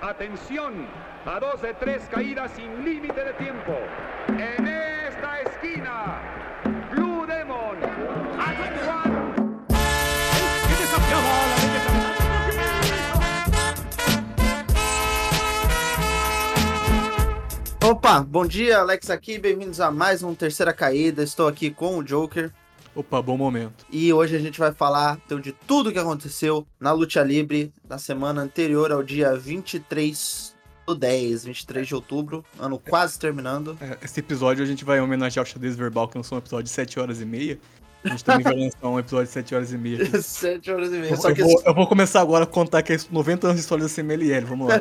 Atención, a dos de tres caídas sin límite de tiempo. En esta esquina, Blue Demon. A la leyenda Opa, bom dia, Alex aqui, bem-vindos a mais um Terceira Caída. Estou aqui com o Joker Opa, bom momento. e hoje a gente vai falar então, de tudo que aconteceu na Luta Livre na semana anterior ao dia 23 do 10, 23 de outubro, ano quase terminando. É, Esse episódio a gente vai homenagear o xadrez verbal, que lançou um episódio de 7 horas e meia. A gente também vai lançar um episódio de 7 horas e meia. 7 horas e meia. Eu, Só que, vou, eu vou começar agora a contar que é 90 anos de história da CMLL, vamos lá.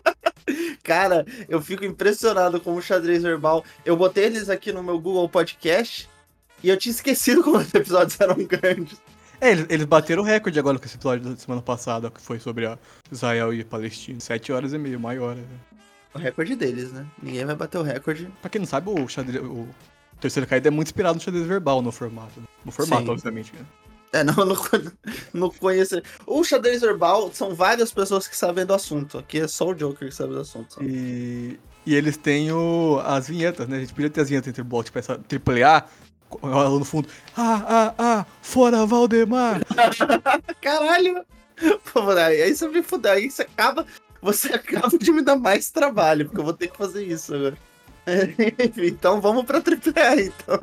cara, eu fico impressionado com o xadrez verbal. Eu botei eles aqui no meu Google Podcast e eu tinha esquecido como os episódios eram grandes. É, eles, eles bateram o recorde agora com esse episódio da semana passada, que foi sobre a Israel e Palestina. 7 horas e meia, maior. é. O recorde deles, né? Ninguém vai bater o recorde. Pra quem não sabe, o xadrez. O terceiro caída é muito inspirado no xadrez verbal no formato. né? No formato, Sim. obviamente. né? É, não, não, não conheço. O xadrez verbal são várias pessoas que sabem do assunto. Aqui é só o Joker que sabe do assunto. só. E, e eles têm o, as vinhetas, né? A gente podia ter as vinhetas entre bloco, tipo essa AAA, lá no fundo. Ah, ah, ah, fora Valdemar! Caralho! Pô, aí aí você me fudeu. Aí você acaba. Você acaba de me dar mais trabalho, porque eu vou ter que fazer isso agora. Enfim, então vamos pra AAA, então.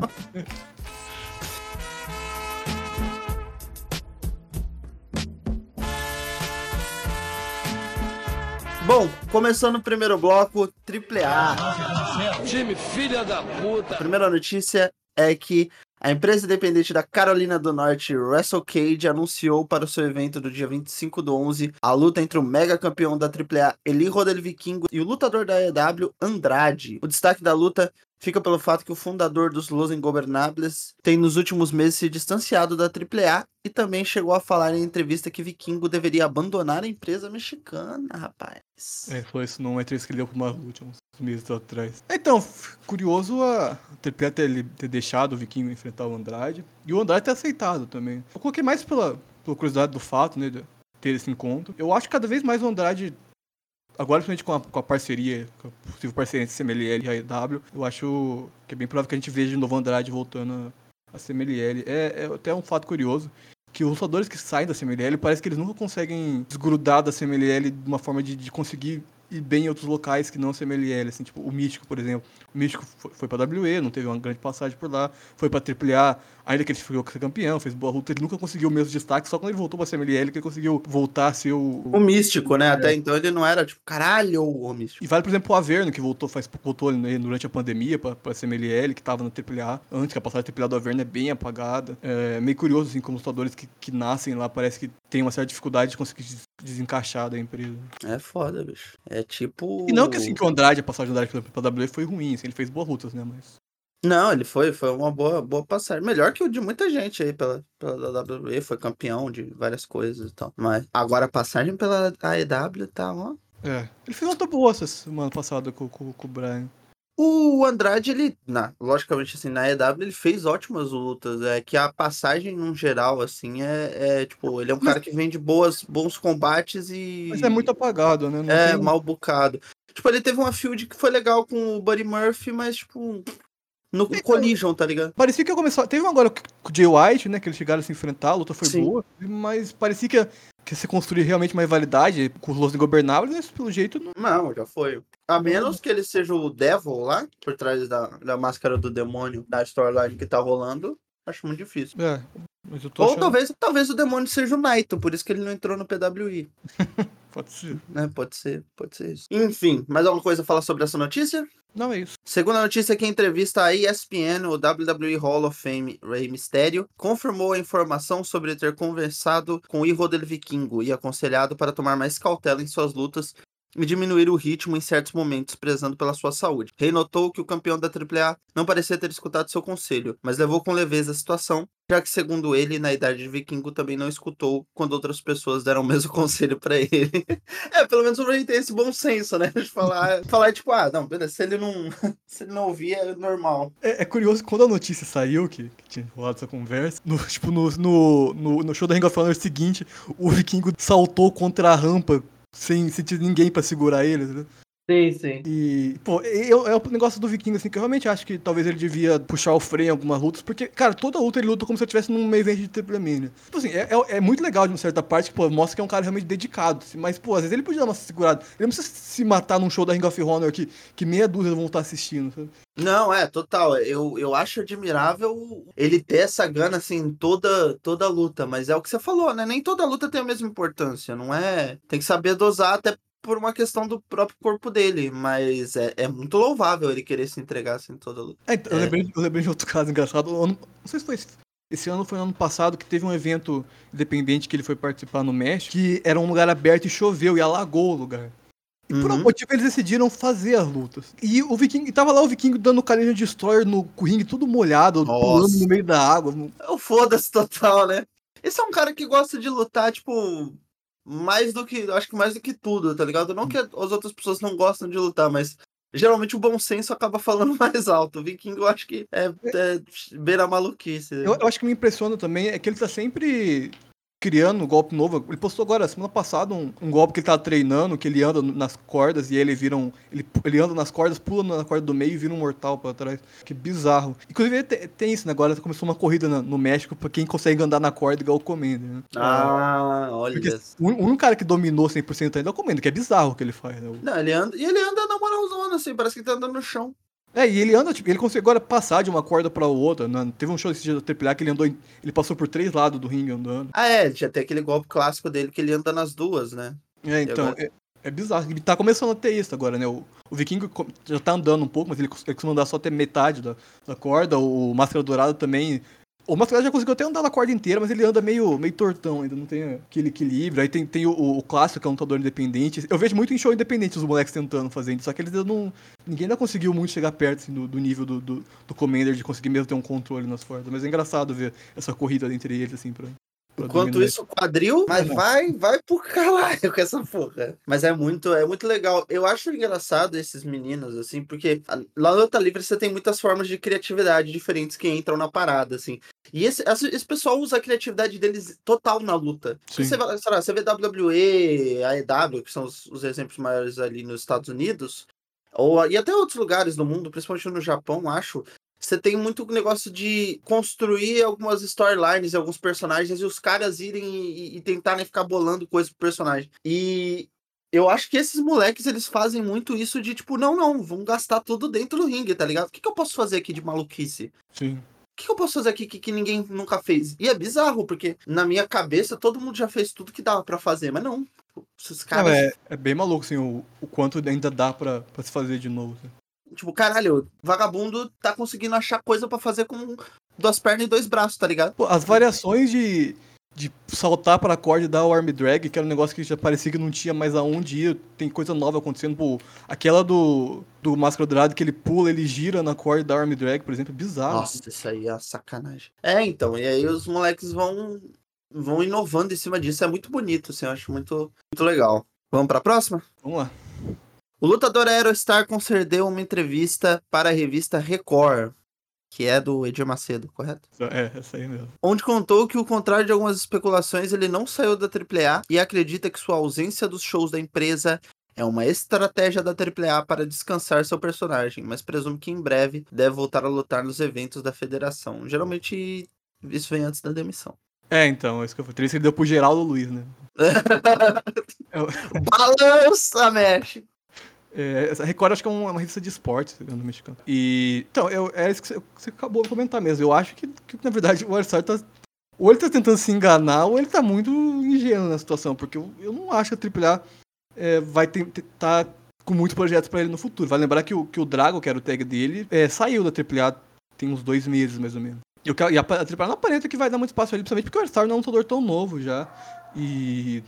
Bom, começando o primeiro bloco, AAA. Time filha da puta. Primeira notícia é que a empresa independente da Carolina do Norte, Wrestle Cage, anunciou para o seu evento do dia 25 do 11 a luta entre o mega campeão da AAA, Eli Rodel Vikingo, e o lutador da EW, Andrade. O destaque da luta fica pelo fato que o fundador dos Los Ingobernables tem nos últimos meses se distanciado da AAA e também chegou a falar em entrevista que Vikingo deveria abandonar a empresa mexicana, rapaz. É, foi isso numa entrevista que ele deu pro Marlute uns meses atrás. Então, curioso a TPA ter, ter deixado o Vikingo enfrentar o Andrade. E o Andrade ter aceitado também. Eu coloquei mais pela, pela curiosidade do fato, né, ter esse encontro. Eu acho que cada vez mais o Andrade, agora principalmente com a, com a parceria, com a possível parceria entre CMLL e a EW, eu acho que é bem provável que a gente veja de novo Andrade voltando a, CMLL. É, é até um fato curioso. Que os lutadores que saem da CMLL parece que eles nunca conseguem desgrudar da CMLL de uma forma de, de conseguir ir bem em outros locais que não a CMLL, assim, tipo, o Místico, por exemplo. O Místico foi, foi pra WE, não teve uma grande passagem por lá, foi pra AAA, ainda que ele ficou ser campeão, fez boa luta, ele nunca conseguiu o mesmo destaque, só quando ele voltou pra CMLL que ele conseguiu voltar a ser o... O místico, né? Até então ele não era tipo, caralho, o místico. E vale, por exemplo, o Averno, que voltou, faz, voltou né, durante a pandemia pra, pra CMLL, que tava na AAA, antes que a passagem AAA do Averno é bem apagada. É meio curioso, assim, como os lutadores que, que nascem lá, parece que tem uma certa dificuldade de conseguir des- desencaixar da empresa. É foda, bicho. É tipo. E não que assim que o Andrade, a passagem do Andrade pela, pela WWE foi ruim, assim, ele fez boas lutas, né, mas... Não, ele foi, foi uma boa, boa passagem. Melhor que o de muita gente aí pela, pela WWE, foi campeão de várias coisas e tal. Mas agora a passagem pela AEW tá, ó. É, ele fez uma luta boa essa semana passada com, com, com o Brian. O Andrade, ele, na, logicamente, assim, na EW, ele fez ótimas lutas. É que a passagem, no geral, assim, é, é tipo, ele é um cara que vende boas, bons combates e. Mas é muito apagado, né? Não É, tem- mal bocado. Tipo, ele teve uma field que foi legal com o Buddy Murphy, mas, tipo, no Então- Collision, tá ligado? Parecia que ia começar. Teve um agora com o Jay White, né? Que eles chegaram a se enfrentar, a luta foi Sim. boa. Mas parecia que ia, que ia se construir realmente uma rivalidade com os Los Ingobernáveis, mas pelo jeito não. Não, já foi. A menos que ele seja o Devil lá, por trás da, da máscara do demônio, da storyline que tá rolando, acho muito difícil. É, mas eu tô Ou achando. talvez, talvez o demônio seja o Naito, por isso que ele não entrou no PWI. Pode ser. Né? Pode ser, pode ser isso. Enfim, mais alguma coisa a falar sobre essa notícia? Não é isso. Segunda notícia que entrevista à ESPN, o WWE Hall of Fame Rey Mysterio confirmou a informação sobre ter conversado com Hijo del Vikingo e aconselhado para tomar mais cautela em suas lutas e diminuir o ritmo em certos momentos, prezando pela sua saúde. Rey notou que o campeão da AAA não parecia ter escutado seu conselho, mas levou com leveza a situação, já que, segundo ele, na idade de Vikingo também não escutou quando outras pessoas deram o mesmo conselho pra ele. é, pelo menos o Rey tem esse bom senso, né? De falar, falar tipo, ah, não, beleza, se ele não, se ele não ouvir, é normal. É, é curioso quando a notícia saiu, que, que tinha rolado essa conversa, no, tipo, no, no, no, no show da Ring of Honor seguinte, o Vikingo saltou contra a rampa sem sentir ninguém pra segurar ele, né? Sim, sim. E, pô, eu- é o negócio do Viking, assim, que eu realmente acho que talvez ele devia puxar o freio em algumas lutas, porque, cara, toda luta ele luta como se eu estivesse num evento de Triple Mania. Tipo assim, é, é- é muito legal de uma certa parte, que, pô, mostra que é um cara realmente dedicado, assim, mas, pô, às vezes ele podia dar uma segurada. Ele não precisa se matar num show da Ring of Honor que, que meia dúzia vão estar assistindo, sabe? Não, é, total. Eu, eu acho admirável ele ter essa gana, assim, em toda, toda luta. Mas é o que você falou, né? Nem toda luta tem a mesma importância, não é? Tem que saber dosar até por uma questão do próprio corpo dele. Mas é, é muito louvável ele querer se entregar, assim, em toda luta. É, então, Eu, É. lembrei, eu lembrei de outro caso engraçado. ano- não sei se foi esse, ano foi no ano passado que teve um evento independente que ele foi participar no México, que era um lugar aberto e choveu e alagou o lugar. E por Uhum. algum motivo eles decidiram fazer as lutas. E o Viking, e tava lá o Viking dando carinho de destroyer no ringue tudo molhado, Nossa. pulando no meio da água. É o foda-se total, né? Esse é um cara que gosta de lutar, tipo, mais do que. Acho que mais do que tudo, tá ligado? Não que as outras pessoas não gostam de lutar, mas geralmente o bom senso acaba falando mais alto. O Viking, eu acho que é, é beira maluquice. Eu, eu acho que me impressiona também é que ele tá sempre criando um golpe novo. Ele postou agora, semana passada, um, um golpe que ele tá treinando, que ele anda nas cordas e ele vira um. Ele, ele anda nas cordas, pula na corda do meio e vira um mortal pra trás. Que bizarro. Inclusive tem, tem isso, né? Agora começou uma corrida na- no México pra quem consegue andar na corda igual o Commander, né? Ah, olha. Porque o único um cara que dominou 100% ainda é o Commander, que é bizarro o que ele faz, né? Não, ele anda. E ele anda na moralzona, assim, parece que tá andando no chão. É, e ele anda, tipo, ele consegue agora passar de uma corda pra outra. né? Teve um show desse dia do AAA que ele andou, em- ele passou por três lados do ringue andando. Ah, é, já tem aquele golpe clássico dele que ele anda nas duas, né? É, então, agora? é, é bizarro. Ele tá começando a ter isso agora, né? O, o já tá andando um pouco, mas ele, ele costuma andar só até metade da, da corda. O Máscara Dourada também. O Máscara Dourada já conseguiu até andar na corda inteira, mas ele anda meio, meio tortão, ainda não tem aquele equilíbrio. Aí tem, tem o, o clássico, que é um lutador independente. Eu vejo muito em show independente os moleques tentando fazer isso, só que eles ainda não. Ninguém ainda conseguiu muito chegar perto assim, do, do nível do, do, do Commander de conseguir mesmo ter um controle nas cordas. Mas é engraçado ver essa corrida entre eles, assim, pra. Enquanto isso, o quadril, mas Não. vai, vai pro caralho com essa porra. Mas é muito, é muito legal. Eu acho engraçado esses meninos, assim, porque lá no Luta Livre você tem muitas formas de criatividade diferentes que entram na parada, assim. E esse, esse, pessoal usa a criatividade deles total na luta. Sim. Você, vai- sei lá, você vê WWE, AEW, que são os, os exemplos maiores ali nos Estados Unidos, ou, e até outros lugares do mundo, principalmente no Japão, acho. Você tem muito negócio de construir algumas storylines e alguns personagens e os caras irem e, e tentarem ficar bolando coisa pro personagem. E eu acho que esses moleques, eles fazem muito isso de tipo, não, não, vamos gastar tudo dentro do ringue, tá ligado? O que, que eu posso fazer aqui de maluquice? Sim. O que, que eu posso fazer aqui que, que ninguém nunca fez? E é bizarro, porque na minha cabeça todo mundo já fez tudo que dava pra fazer, mas não. Esses Não, caras, é, é bem maluco, assim, o, o quanto ainda dá pra se fazer de novo. assim. Tipo, caralho, vagabundo tá conseguindo achar coisa pra fazer com duas pernas e dois braços, tá ligado? Pô, as variações de, de saltar pra corda e dar o arm drag, que era um negócio que já parecia que não tinha mais aonde ir, tem coisa nova acontecendo. Pô, aquela do, do Máscara Dourado que ele pula, ele gira na corda e dá arm drag, por exemplo, é bizarro. Nossa, isso aí é sacanagem. É, então, e aí os moleques vão vão inovando em cima disso, é muito bonito, assim, eu acho muito, muito legal. Vamos pra próxima? Vamos lá. O lutador Aerostar concedeu uma entrevista para a revista Record, que é do Edir Macedo, correto? É, essa aí mesmo. Onde contou que, ao contrário de algumas especulações, ele não saiu da AAA e acredita que sua ausência dos shows da empresa é uma estratégia da AAA para descansar seu personagem, mas presume que em breve deve voltar a lutar nos eventos da federação. Geralmente isso vem antes da demissão. É, então, é isso que eu falei. Ele deu pro Geraldo Luiz, né? Balança, mexe! É, essa Record acho que é uma, uma revista de esportes, se não me mexicano. E. Então, eu, é isso que você, acabou de comentar mesmo. Eu acho que, que na verdade, o Arsar tá. Ou ele tá tentando se enganar, ou ele tá muito ingênuo na situação, porque eu, eu não acho que a AAA é, vai ter- tá com muitos projetos pra ele no futuro. Vai lembrar que o, que o Drago, que era o tag dele, é, saiu da AAA tem uns dois meses, mais ou menos. E, e a, a AAA não aparenta que vai dar muito espaço ele, principalmente porque o Arsar não é um lutador tão novo já. E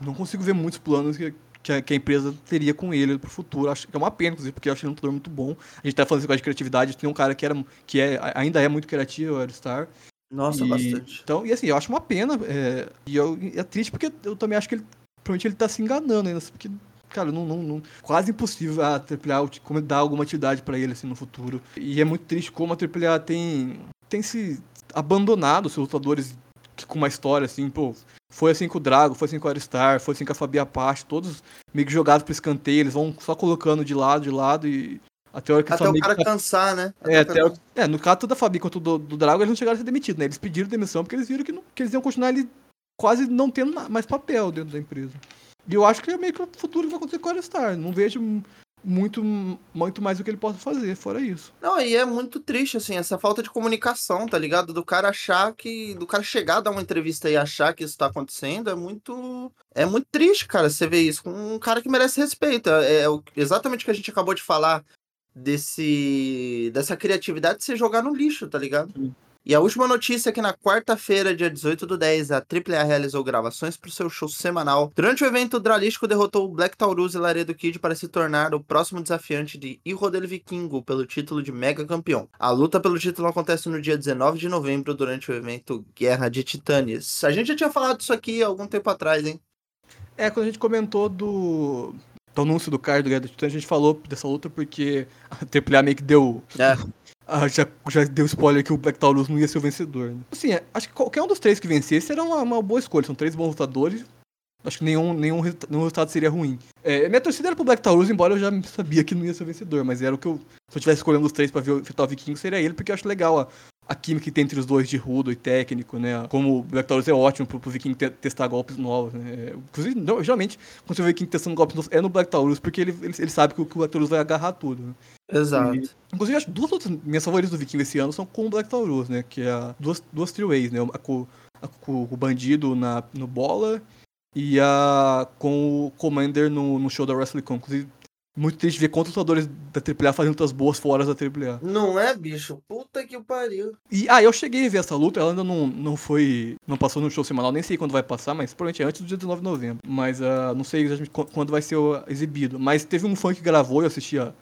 não consigo ver muitos planos que, que, a, que a empresa teria com ele pro futuro. Acho que é uma pena, inclusive, porque eu acho ele um lutador muito bom. A gente tá falando esse de criatividade, tem um cara que, era, que é, ainda é muito criativo, é o Aristar. Nossa, E- bastante. Então, e assim, eu acho uma pena. É, e eu, é triste porque eu também acho que ele. Provavelmente ele tá se enganando ainda. Porque, cara, não, não, não- quase impossível a AAA dar alguma atividade pra ele assim no futuro. E é muito triste como a AAA tem, tem se abandonado seus lutadores que- com uma história assim, pô. Foi assim com o Drago, foi assim com o Aristar, foi assim com a Fabi Apache, todos meio que jogados pro escanteio, eles vão só colocando de lado, de lado e até hora que Até o cara tá- cansar, né? É, Até até, o o- é, no caso da Fabi quanto do, do Drago, eles não chegaram a ser demitidos, né? Eles pediram demissão porque eles viram que, não- que eles iam continuar ali quase não tendo mais papel dentro da empresa. E eu acho que é meio que o futuro que vai acontecer com o Aristar. Não vejo muito, muito mais o que ele possa fazer, fora isso. Não, e é muito triste, assim, essa falta de comunicação, tá ligado? Do cara achar que. Do cara chegar a dar uma entrevista e achar que isso tá acontecendo é muito. É muito triste, cara, você ver isso com um cara que merece respeito. É, é o- exatamente o que a gente acabou de falar desse. dessa criatividade de você jogar no lixo, tá ligado? Sim. E a última notícia é que na quarta-feira, dia 18 do 10, a AAA realizou gravações para o seu show semanal. Durante o evento, o Dralístico derrotou o Black Taurus e Laredo Kid para se tornar o próximo desafiante de Irodel Vikingo pelo título de Mega Campeão. A luta pelo título acontece no dia 19 de novembro, durante o evento Guerra de Titãs. A gente já tinha falado disso aqui há algum tempo atrás, hein? É, quando a gente comentou do, do anúncio do card do Guerra do Titã, a gente falou dessa luta porque a AAA meio que deu É. Ah, já, já deu spoiler que o Black Taurus não ia ser o vencedor. Né? Assim, é, acho que qualquer um dos três que vencesse era uma, uma boa escolha. São três bons lutadores. Acho que nenhum, nenhum, nenhum resultado seria ruim. É, minha torcida era pro Black Taurus, embora eu já sabia que não ia ser o vencedor. Mas era o que eu. Se eu tivesse escolhendo os três pra ver o o Viking, seria ele, porque eu acho legal a, a química que tem entre os dois de rudo e técnico, né? Como o Black Taurus é ótimo pro, pro Viking te- testar golpes novos, né? Inclusive, não, geralmente, quando você vê o Viking testando golpes novos, é no Black Taurus, porque ele, ele, ele sabe que o, que o Black Taurus vai agarrar tudo. Né? Exato. Inclusive, acho que duas outras minhas favoritas do Viking esse ano são com o Black Taurus, né? Que é a, duas, duas three-ways, né? A com, a com o Bandido na, no Bola e a com o Commander no, no show da WrestleCon. Inclusive, muito triste ver quantos lutadores da AAA fazendo lutas boas fora da AAA. Não é, bicho? Puta que pariu. E, ah, eu cheguei a ver essa luta, ela ainda não, não foi. Não passou no show semanal, nem sei quando vai passar, mas provavelmente é antes do dia 19 de novembro. Mas ah, não sei exatamente qu- quando vai ser exibido. Mas teve um fã que gravou, eu assisti a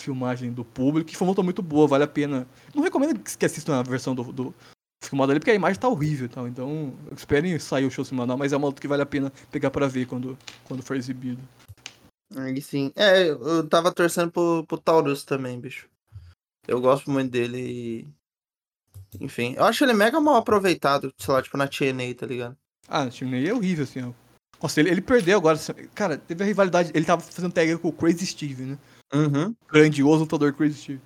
filmagem do público, que foi uma luta muito boa, vale a pena. Não recomendo que assistam a versão do, do filmado ali, porque a imagem tá horrível e tal. Então, esperem sair o show semanal, mas é uma luta que vale a pena pegar pra ver quando, quando for exibido. Aí sim. É, eu tava torcendo pro, pro Taurus também, bicho. Eu gosto muito dele e. Enfim, eu acho ele mega mal aproveitado, sei lá, tipo na TNA, tá ligado? Ah, o time é horrível, assim, ó. Nossa, ele, ele perdeu agora. Cara, teve a rivalidade. Ele tava fazendo tag com o Crazy Steve, né? Uhum. grandioso lutador Crazy Steve.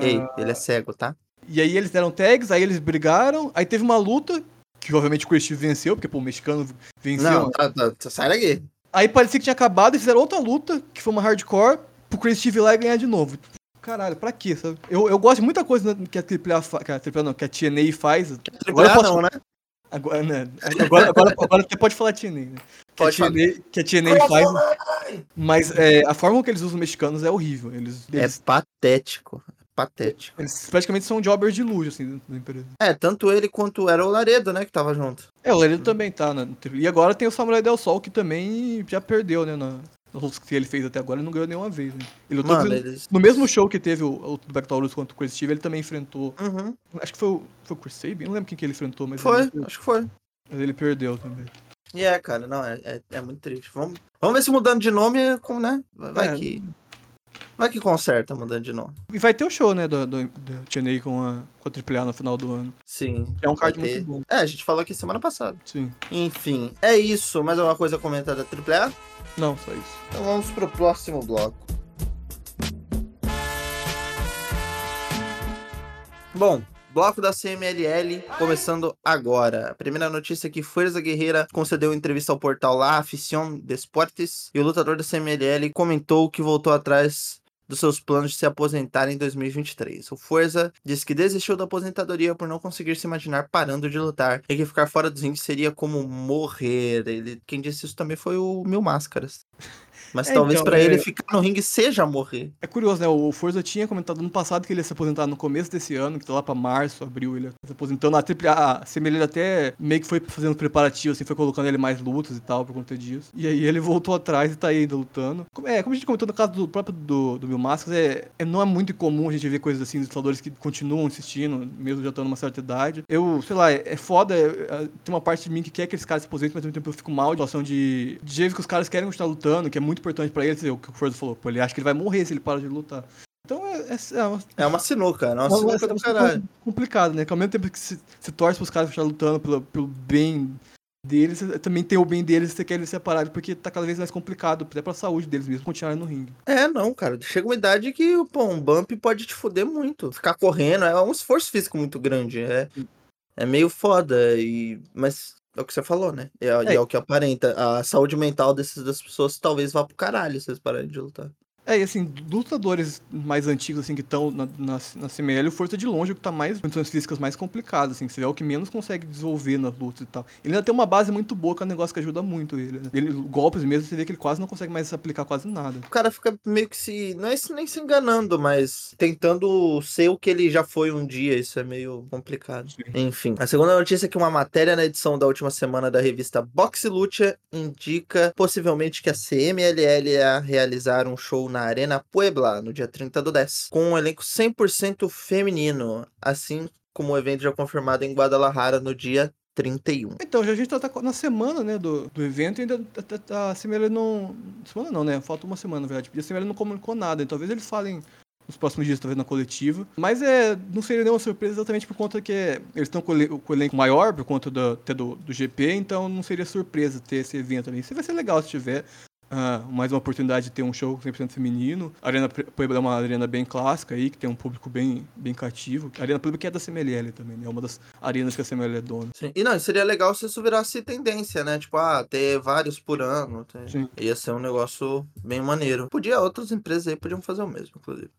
Ei, Ah, ele é cego, tá? E aí eles deram tags, aí eles brigaram, aí teve uma luta, que obviamente o Crazy Steve venceu, porque pô, o mexicano venceu. Não, tá, tá, tá, sai daqui. Aí parecia que tinha acabado e fizeram outra luta, que foi uma hardcore, pro Crazy Steve ir lá e ganhar de novo. Caralho, pra quê, sabe? Eu, eu gosto de muita coisa né, que a AAA, fa- que a AAA não, que a TNA faz. Agora eu Ah, posso- não, né? Agora, né? Agora, agora, agora até pode falar TNA, né? Que Pode a TNA, que a TNA faz, mas é, a forma que eles usam os mexicanos é horrível. Eles, É eles, patético. Patético. eles praticamente são jobbers de luxo, assim, dentro da empresa. É, tanto ele quanto era o Laredo, né, que tava junto. É, o Laredo também tá, né? E agora tem o Samurai Del Sol, que também já perdeu, né? Na, que ele fez até agora, ele não ganhou nenhuma vez, né? Ele lutou Mano, com- eles. No mesmo show que teve o, o Black Taurus contra o Chris Steve, ele também enfrentou. Uhum. Acho que foi o, foi o Chris Sabin, não lembro quem que ele enfrentou, mas, Foi, ele, acho que foi. mas ele perdeu também. E é, cara, não, é, é, é muito triste. Vamos, vamos ver se mudando de nome, como, né? Vai É. que. Vai que conserta mudando de nome. E vai ter o show, né, do, do, do TNA com a, com a AAA no final do ano. Sim. É um card muito bom. É, a gente falou aqui semana passada. Sim. Enfim, é isso. Mais alguma coisa a comentar da AAA? Não, só isso. Então vamos pro próximo bloco. Bom, bloco da CMLL começando agora. A primeira notícia é que Fuerza Guerreira concedeu entrevista ao portal La Afición de Esportes e o lutador da CMLL comentou que voltou atrás dos seus planos de se aposentar em 2023. O Forza disse que desistiu da aposentadoria por não conseguir se imaginar parando de lutar e que ficar fora dos rings seria como morrer. Ele, quem disse isso também foi o Mil Máscaras. Mas É, talvez então, pra é- ele ficar no ringue seja morrer. É curioso, né? O Forza tinha comentado no passado que ele ia se aposentar no começo desse ano, que tá lá pra março, abril, ele ia se aposentando. A AAA, a Semelha até meio que foi fazendo preparativo, assim, foi colocando ele mais lutas e tal, por conta disso. E aí ele voltou atrás e tá aí ainda lutando. É, como a gente comentou no caso do próprio do, do Mil Máscaras, é, é- não é muito incomum a gente ver coisas assim, dos lutadores que continuam insistindo, mesmo já estando numa certa idade. Eu, sei lá, é, é foda, é- é- tem uma parte de mim que quer que esses caras se aposentem, mas ao mesmo tempo eu fico mal de situação de, de jeito que os caras querem continuar lutando, que é muito importante pra eles, o que o Forza falou, pô, ele acha que ele vai morrer se ele parar de lutar. Então é, é, é uma, É uma sinuca, é uma é uma sinuca do caralho. complicado, né? Que ao mesmo tempo que se, se torce pros caras estarem lutando pelo, pelo bem deles, também tem o bem deles, você quer eles separados, porque tá cada vez mais complicado, até pra saúde deles mesmo, continuarem no ringue. É, não, cara. Chega uma idade que, pô, um bump pode te fuder muito. Ficar correndo é um esforço físico muito grande. É, é meio foda. E... Mas é o que você falou, né? É, é. é o que aparenta. A saúde mental desses, das pessoas talvez vá pro caralho se eles pararem de lutar. É, e assim, lutadores mais antigos, assim, que estão na, na, na CML, o Força de longe é o que tá mais, condições físicas mais complicadas, assim, que é o que menos consegue desenvolver nas lutas e tal. Ele ainda tem uma base muito boa, que é um negócio que ajuda muito ele, né? ele golpes mesmo, você vê que ele quase não consegue mais aplicar quase nada. O cara fica meio que se, não é nem se enganando, mas tentando ser o que ele já foi um dia, isso é meio complicado. Sim. Enfim, a segunda notícia é que uma matéria na edição da última semana da revista Boxe Lucha indica possivelmente que a CMLL ia realizar um show na Arena Puebla, no dia 30 do 10, com um elenco 100% feminino, assim como o evento já confirmado em Guadalajara no dia 31. Então, já a gente tá, tá na semana, né, do, do evento e ainda tá, a, tá, a CML não... Semana não, né? Falta uma semana, na verdade. A CML não comunicou nada, então talvez eles falem nos próximos dias, talvez na coletiva. Mas é, não seria nenhuma surpresa exatamente por conta que eles estão com o elenco maior, por conta do, até do, do GP, então não seria surpresa ter esse evento ali. Isso vai ser legal se tiver. Uh, mais uma oportunidade de ter um show 100% feminino. A Arena Puebla é uma arena bem clássica aí, que tem um público bem, bem cativo. A Arena Puebla que é da CMLL também, né? É uma das arenas que a CMLL é dona. Sim. E não, seria legal se isso virasse tendência, né? Tipo, ah, ter vários por ano. Ter... Ia ser um negócio bem maneiro. Podia, outras empresas aí podiam fazer o mesmo, inclusive.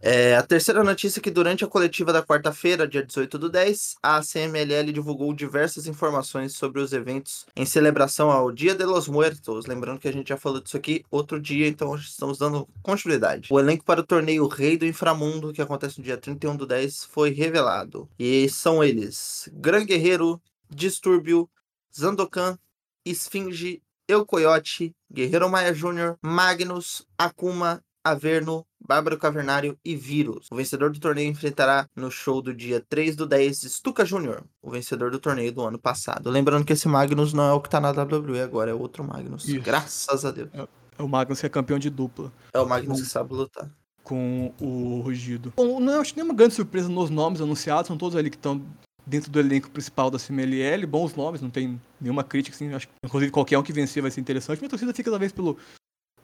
É, a terceira notícia é que durante a coletiva da quarta-feira, dia 18 do 10, a CMLL divulgou diversas informações sobre os eventos em celebração ao Dia de los Muertos. Lembrando que a gente já falou disso aqui outro dia, então estamos dando continuidade. O elenco para o torneio Rei do Inframundo, que acontece no dia 31 do 10, foi revelado. E são eles: Gran Guerreiro, Distúrbio, Zandokan, Esfinge, Eu Coyote, Guerreiro Maia Jr., Magnus, Akuma, Averno, Bárbaro Cavernário e Vírus. O vencedor do torneio enfrentará no show do dia 3 do 10 Stuka Jr., o vencedor do torneio do ano passado. Lembrando que esse Magnus não é o que tá na WWE agora, é outro Magnus. Isso. Graças a Deus. É, é, o Magnus que é campeão de dupla. É o Magnus que sabe lutar. Com o Rugido. Bom, não acho nenhuma grande surpresa nos nomes anunciados, são todos ali que estão dentro do elenco principal da CMLL, bons nomes, não tem nenhuma crítica, assim, acho que inclusive qualquer um que vencer vai ser interessante. Minha torcida fica talvez pelo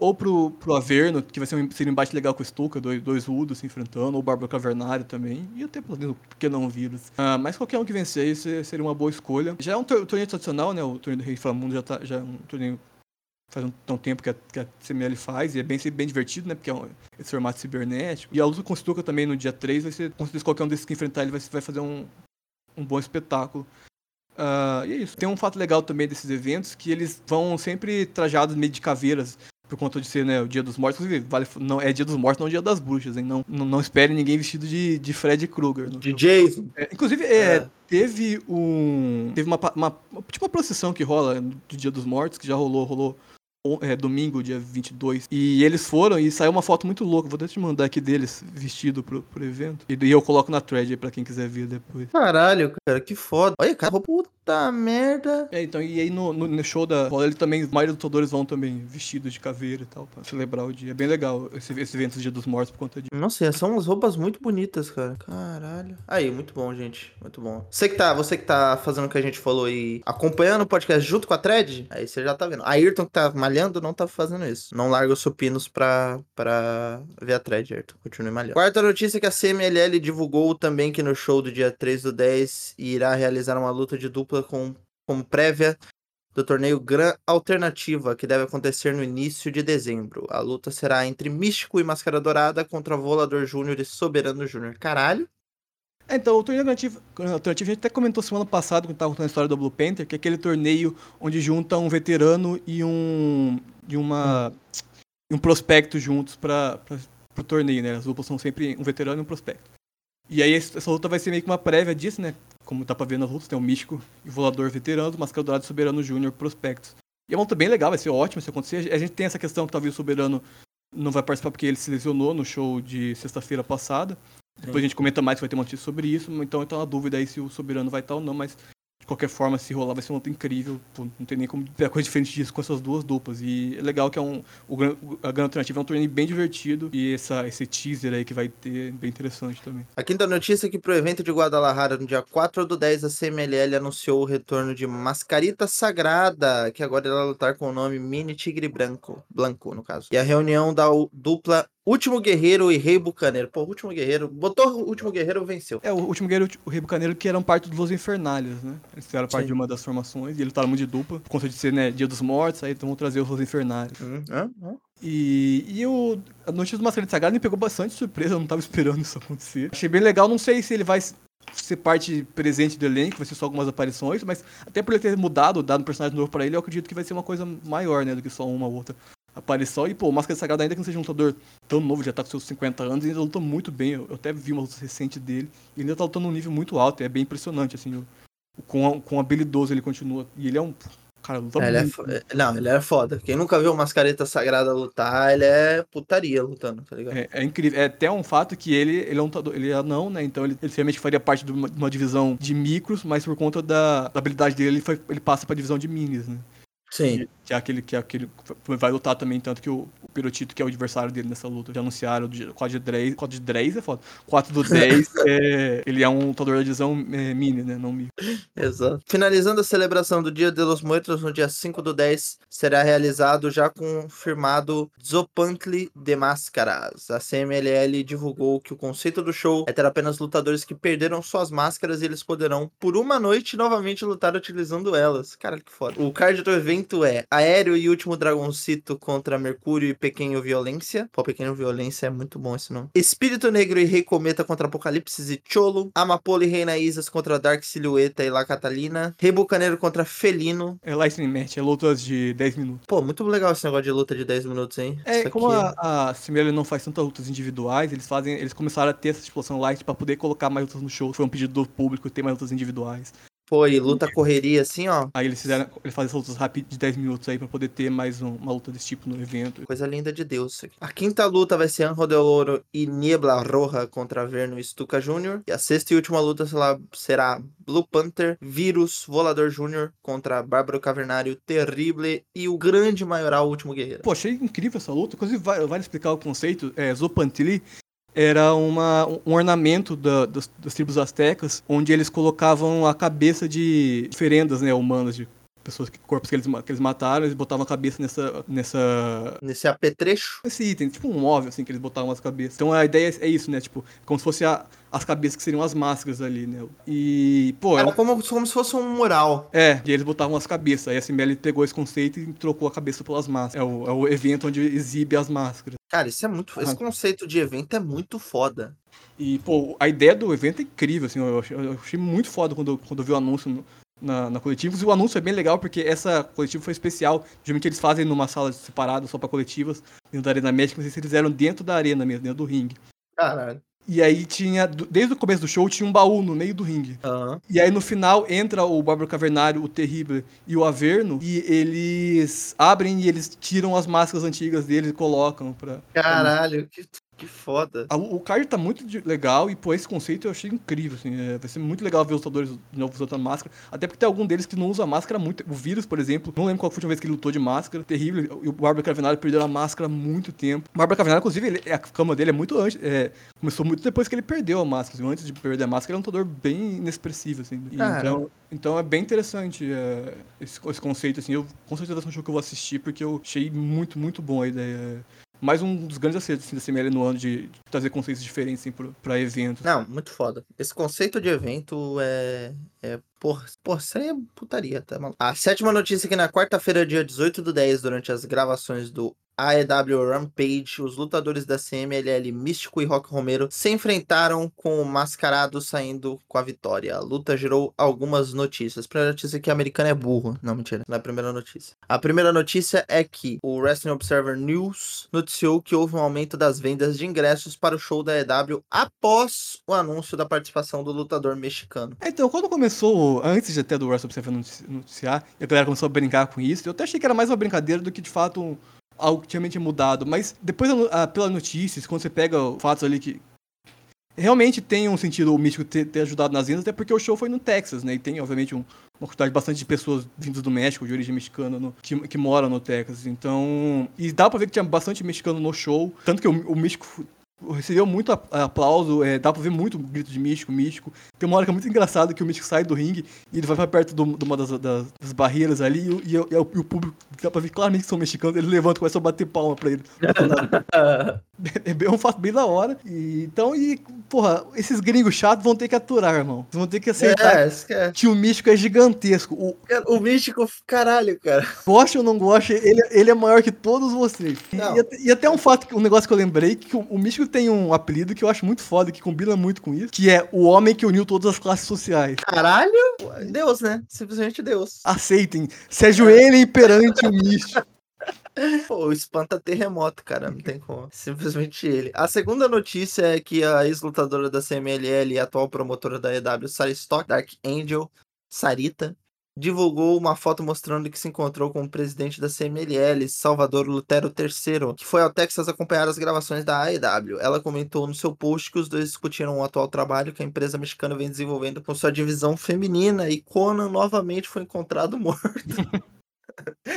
ou pro, pro Averno, que vai ser um, seria um embate legal com o Stuka, dois, dois Udos se enfrentando, ou o Bárbaro Cavernário também, e até por que não vírus. Uh, mas qualquer um que vencer isso seria uma boa escolha. Já é um torneio tradicional, né? O torneio do Rei Flamundo já, tá, já é um torneio faz um, um tempo que a, que a CML faz, e é bem, bem divertido, né? Porque é um, esse formato cibernético. E a luta com o Stuka também no dia 3 vai ser, com certeza, qualquer um desses que enfrentar ele vai, vai fazer um, um bom espetáculo. Uh, e é isso. Tem um fato legal também desses eventos, que eles vão sempre trajados meio de caveiras por conta de ser né, o Dia dos Mortos. Vale, não, é Dia dos Mortos, não Dia das Bruxas, hein? Não, não, não espere ninguém vestido de, de Fred Krueger. De Jason. É, inclusive, é, é. teve um. Teve uma, uma, Tipo uma procissão que rola do Dia dos Mortos, que já rolou, rolou é, domingo, dia 22. E eles foram e saiu uma foto muito louca. Vou até te mandar aqui deles vestido pro, pro evento. E, e eu coloco na thread aí pra quem quiser ver depois. Caralho, cara, que foda. Olha, cara, puta merda. É, então, e aí no, no, no show da bola, ele também, os maiores lutadores vão também vestidos de caveira e tal, pra celebrar o dia. É bem legal esse, esse evento do Dia dos Mortos por conta disso. Nossa, são umas roupas muito bonitas, cara. Caralho. Aí, muito bom, gente. Muito bom. Você que tá, você que tá fazendo o que a gente falou e acompanhando o podcast junto com a thread, aí você já tá vendo. A Ayrton que tá malhando não tá fazendo isso. Não larga os supinos pra, pra ver a thread, Ayrton. Continue malhando. Quarta notícia é que a CMLL divulgou também que no show do dia 3 do 10 irá realizar uma luta de dupla com, como prévia do torneio Gran Alternativa, que deve acontecer no início de dezembro. A luta será entre Místico e Máscara Dourada contra Volador Júnior e Soberano Júnior. Caralho. É, então, o torneio alternativo, a gente até comentou semana passada, quando estava contando a história do Blue Panther, que é aquele torneio onde junta um veterano e um. e uma. um prospecto juntos para o torneio, né? As duplas são sempre um veterano e um prospecto. E aí essa luta vai ser meio que uma prévia disso, né? Como tá pra ver nas lutas, tem o Místico e o Volador veterano, o Mascara Dourado e Soberano Júnior prospectos. E é uma luta bem legal, vai ser ótimo se acontecer. A gente tem essa questão que talvez o Soberano não vai participar porque ele se lesionou no show de sexta-feira passada. Depois a gente comenta mais, vai ter uma notícia sobre isso. Então, então a dúvida aí se o Soberano vai estar ou não, mas de qualquer forma, se rolar, vai ser uma luta incrível. Pô, não tem nem como ter coisa diferente disso com essas duas duplas. E é legal que é um. O, a Grande Alternativa é um torneio bem divertido. E essa, esse teaser aí que vai ter é bem interessante também. A quinta notícia é que pro evento de Guadalajara, no dia 4 do 10, a CMLL anunciou o retorno de Mascarita Sagrada, que agora irá lutar com o nome Mini Tigre Branco, Blanco, no caso. E a reunião da dupla Último Guerreiro e Rei Bucaneiro. Pô, Último Guerreiro, botou o Último Guerreiro, venceu. É, o último guerreiro, o Rei Bucaneiro, que eram parte dos Los Infernales, né? Eles fizeram parte Sim. de uma das formações e eles lutaram muito de dupla, por conta de ser, né, Dia dos Mortos, aí então vão trazer os Los Infernales. Hum, hã? Hã? E, e o, a notícia do Mascarita Sagrada me pegou bastante surpresa, eu não tava esperando isso acontecer. Achei bem legal, não sei se ele vai ser parte presente do elenco, vai ser só algumas aparições, mas até por ele ter mudado, dado um personagem novo pra ele, eu acredito que vai ser uma coisa maior, né, do que só uma ou outra aparição. E, pô, o Máscara Sagrada, ainda que não seja um lutador tão novo, já tá com seus 50 anos, ainda luta muito bem. Eu, eu até vi uma luta recente dele, e ele ainda tá lutando num nível muito alto, e é bem impressionante, assim, o, o quão, quão habilidoso ele continua. E ele é um. Cara, luta É, ele é muito. fo- é, Não, ele é foda. Quem nunca viu o Mascareta Sagrada lutar, ele é putaria lutando, tá ligado? É, é incrível. É até um fato que ele, ele é um lutador, ele é anão, né? Então ele, ele realmente faria parte de uma, de uma divisão de micros, mas por conta da, da habilidade dele, ele, foi- ele passa pra divisão de minis, né? Sim. Que é aquele que é aquele que vai lutar também, tanto que o Pirotito, que é o adversário dele nessa luta, já anunciaram o 4 de 10. 4 de 10 é foda. 4 do 10, é, ele é um lutador da divisão é, mini, né? Não micro. Exato. Finalizando a celebração do Dia de los Muertos no dia 5 do 10, será realizado já confirmado Zopantli de Máscaras. A CMLL divulgou que o conceito do show é ter apenas lutadores que perderam suas máscaras e eles poderão, por uma noite, novamente lutar utilizando elas. Caralho, que foda. O card do evento é Aéreo e Último Dragoncito contra Mercúrio e Pequeno Violência. Pô, Pequeno Violência é muito bom esse nome. Espírito Negro e Rei Cometa contra Apocalipse e Cholo. Amapola e Reina Isas contra Dark Silhueta e La Catalina. Rei Bucaneiro contra Felino. É Lightning Match, é lutas de 10 minutos. Pô, muito legal esse negócio de luta de 10 minutos, hein? É, Isso como aqui a, a não faz tantas lutas individuais, eles fazem, eles começaram a ter essa explosão light pra poder colocar mais lutas no show. Foi um pedido do público ter mais lutas individuais. E luta correria assim, ó. Aí eles fizeram, eles fazem essas lutas rápidas de 10 minutos aí pra poder ter mais um- uma luta desse tipo no evento. Coisa linda de Deus isso aqui. A quinta luta vai ser Anjo de Ouro e Niebla Roja contra Verno e Stuka Jr. E a sexta e última luta será, será Blue Panther, Vírus, Volador Jr. contra Bárbaro Cavernário, Terrible e o grande maioral Último Guerreiro. Pô, achei incrível essa luta. Inclusive, vai explicar o conceito. É, Zopantili era uma, um ornamento da- das, das tribos astecas, onde eles colocavam a cabeça de oferendas né, humanas, de pessoas que corpos que eles, que eles mataram, eles botavam a cabeça nessa, nessa Nesse apetrecho. esse item, tipo um móvel, assim, que eles botavam as cabeças. Então a ideia é isso, né? Tipo, como se fosse a- as cabeças que seriam as máscaras ali, né? E, pô, Era um- como, como se fosse um mural. é, e eles botavam as cabeças. Aí a CML pegou esse conceito e trocou a cabeça pelas máscaras. É o, é o evento onde exibe as máscaras. Cara, isso é muito. Esse Ah. conceito de evento é muito foda. E, pô, a ideia do evento é incrível, assim, eu achei, eu achei muito foda quando, quando eu vi o anúncio no- na, na coletiva. E o anúncio é bem legal porque essa coletiva foi especial. Geralmente eles fazem numa sala separada só pra coletivas, dentro da Arena Médica, mas eles fizeram dentro da arena mesmo, dentro do ringue. Caralho. E aí tinha, desde o começo do show, tinha um baú no meio do ringue. Aham. E aí no final entra o Bárbaro Cavernário, o Terrível e o Averno, e eles abrem e eles tiram as máscaras antigas deles e colocam pra. Caralho, que, que foda. O card tá muito legal e, pô, esse conceito eu achei incrível, assim. é, vai ser muito legal ver os lutadores de novo usando máscara. Até porque tem algum deles que não usa máscara muito. O Vírus, por exemplo, não lembro qual foi a última vez que ele lutou de máscara. Terrível. E o Bárbaro Cavernário perdeu a máscara há muito tempo. O Bárbaro Cavernário, inclusive, ele- a cama dele é muito antes. é, começou muito depois que ele perdeu a máscara. assim. Antes de perder a máscara, ele é um lutador bem inexpressivo, assim. E Caramba. então, então é bem interessante é, esse, esse conceito, assim. Eu com certeza ser um show que eu vou assistir, porque eu achei muito, muito bom a ideia. Mais um dos grandes acertos assim, da CML no ano de, trazer conceitos diferentes assim, pra eventos. Não, muito foda. Esse conceito de evento é. É. Porra, isso aí é putaria, tá maluco? A sétima notícia é que na quarta-feira, dia 18 do 10, durante as gravações do AEW Rampage, os lutadores da CMLL Místico e Rock Romero se enfrentaram com o Mascarado saindo com a vitória. A luta gerou algumas notícias. A primeira notícia é que o americano é burro. Não, mentira. Não é a primeira notícia. A primeira notícia é que o Wrestling Observer News noticiou que houve um aumento das vendas de ingressos para o show da AEW após o anúncio da participação do lutador mexicano. É, Então, quando começou, antes até do Wrestle Observer noti- noticiar, a galera começou a brincar com isso, eu até achei que era mais uma brincadeira do que de fato um- algo que tinha mudado. Mas depois, a a- pelas notícias, quando você pega os fatos ali que. Realmente tem um sentido o místico ter, ter ajudado nas vendas, até porque o show foi no Texas, né? E tem, obviamente, um, uma quantidade bastante de pessoas vindas do México, de origem mexicana, no- que, que moram no Texas. Então. E dá pra ver que tinha bastante mexicano no show. Tanto que o, o México recebeu muito aplauso, é, dá pra ver muito grito de místico, místico. Tem uma hora que é muito engraçado que o místico sai do ringue e ele vai pra perto do- de uma das, das- das barreiras ali e, o- e e e o público, dá pra ver claramente que são mexicanos, ele levanta e começa a bater palma pra ele. É bem um fato bem da hora. E, então, e, porra, esses gringos chatos vão ter que aturar, irmão. Vão ter que aceitar É, esquece. que o místico é gigantesco. O O místico, caralho, cara. goste ou não goste, ele, ele é maior que todos vocês. E, e até- um fato, um negócio que eu lembrei, que o, o místico tem um apelido que eu acho muito foda, que combina muito com isso, que é o homem que uniu todas as classes sociais. Caralho? Deus, né? Simplesmente Deus. Aceitem, se ajoelhem perante o místico. Pô, o espanta terremoto, cara. Não tem como. Simplesmente ele. A segunda notícia é que a ex-lutadora da CMLL e atual promotora da EW, Sarah Stock, Dark Angel, Sarita, divulgou uma foto mostrando que se encontrou com o presidente da CMLL, Salvador Lutero III, que foi ao Texas acompanhar as gravações da AEW. Ela comentou no seu post que os dois discutiram o atual trabalho que a empresa mexicana vem desenvolvendo com sua divisão feminina e Conan novamente foi encontrado morto.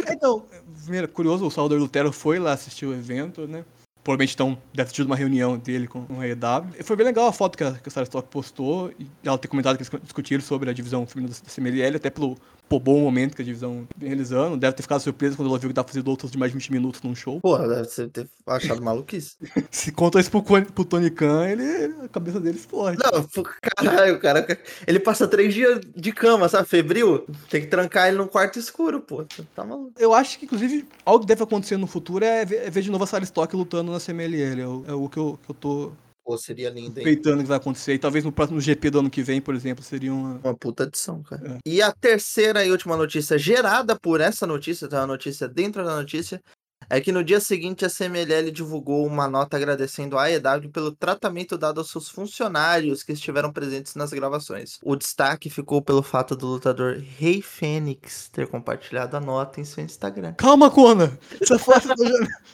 Então, primeiro, curioso, o Salvador Lutero foi lá assistir o evento, né? Provavelmente então deve ter tido uma reunião dele com o EW. E foi bem legal a foto que a, que a Sarah Stock postou. E ela ter comentado que eles discutiram sobre a divisão feminina da CMLL, até pelo, pelo bom momento que a divisão vem realizando. Deve ter ficado surpresa quando ela viu que dava fazendo outras de mais de 20 minutos num show. Porra, deve ter achado maluquice. Se conta isso pro, pro Tony Khan, ele, a cabeça dele explode. Não, pô, caralho, cara. Ele passa três dias de cama, sabe? Febril. Tem que trancar ele num quarto escuro, pô. Tá maluco. Eu acho que, inclusive, algo que deve acontecer no futuro é ver, é ver de novo a Sarah Stock lutando na CMLL. É o, é o que, eu, que eu tô Pô, seria lindo, hein? suspeitando que vai acontecer. E talvez no próximo GP do ano que vem, por exemplo, seria uma. Uma puta adição, cara. É. E a terceira e última notícia gerada por essa notícia, tá? Uma notícia dentro da notícia, é que no dia seguinte a CMLL divulgou uma nota agradecendo a AEW pelo tratamento dado aos seus funcionários que estiveram presentes nas gravações. O destaque ficou pelo fato do lutador Rei Fênix ter compartilhado a nota em seu Instagram. Calma, Kona! Essa foto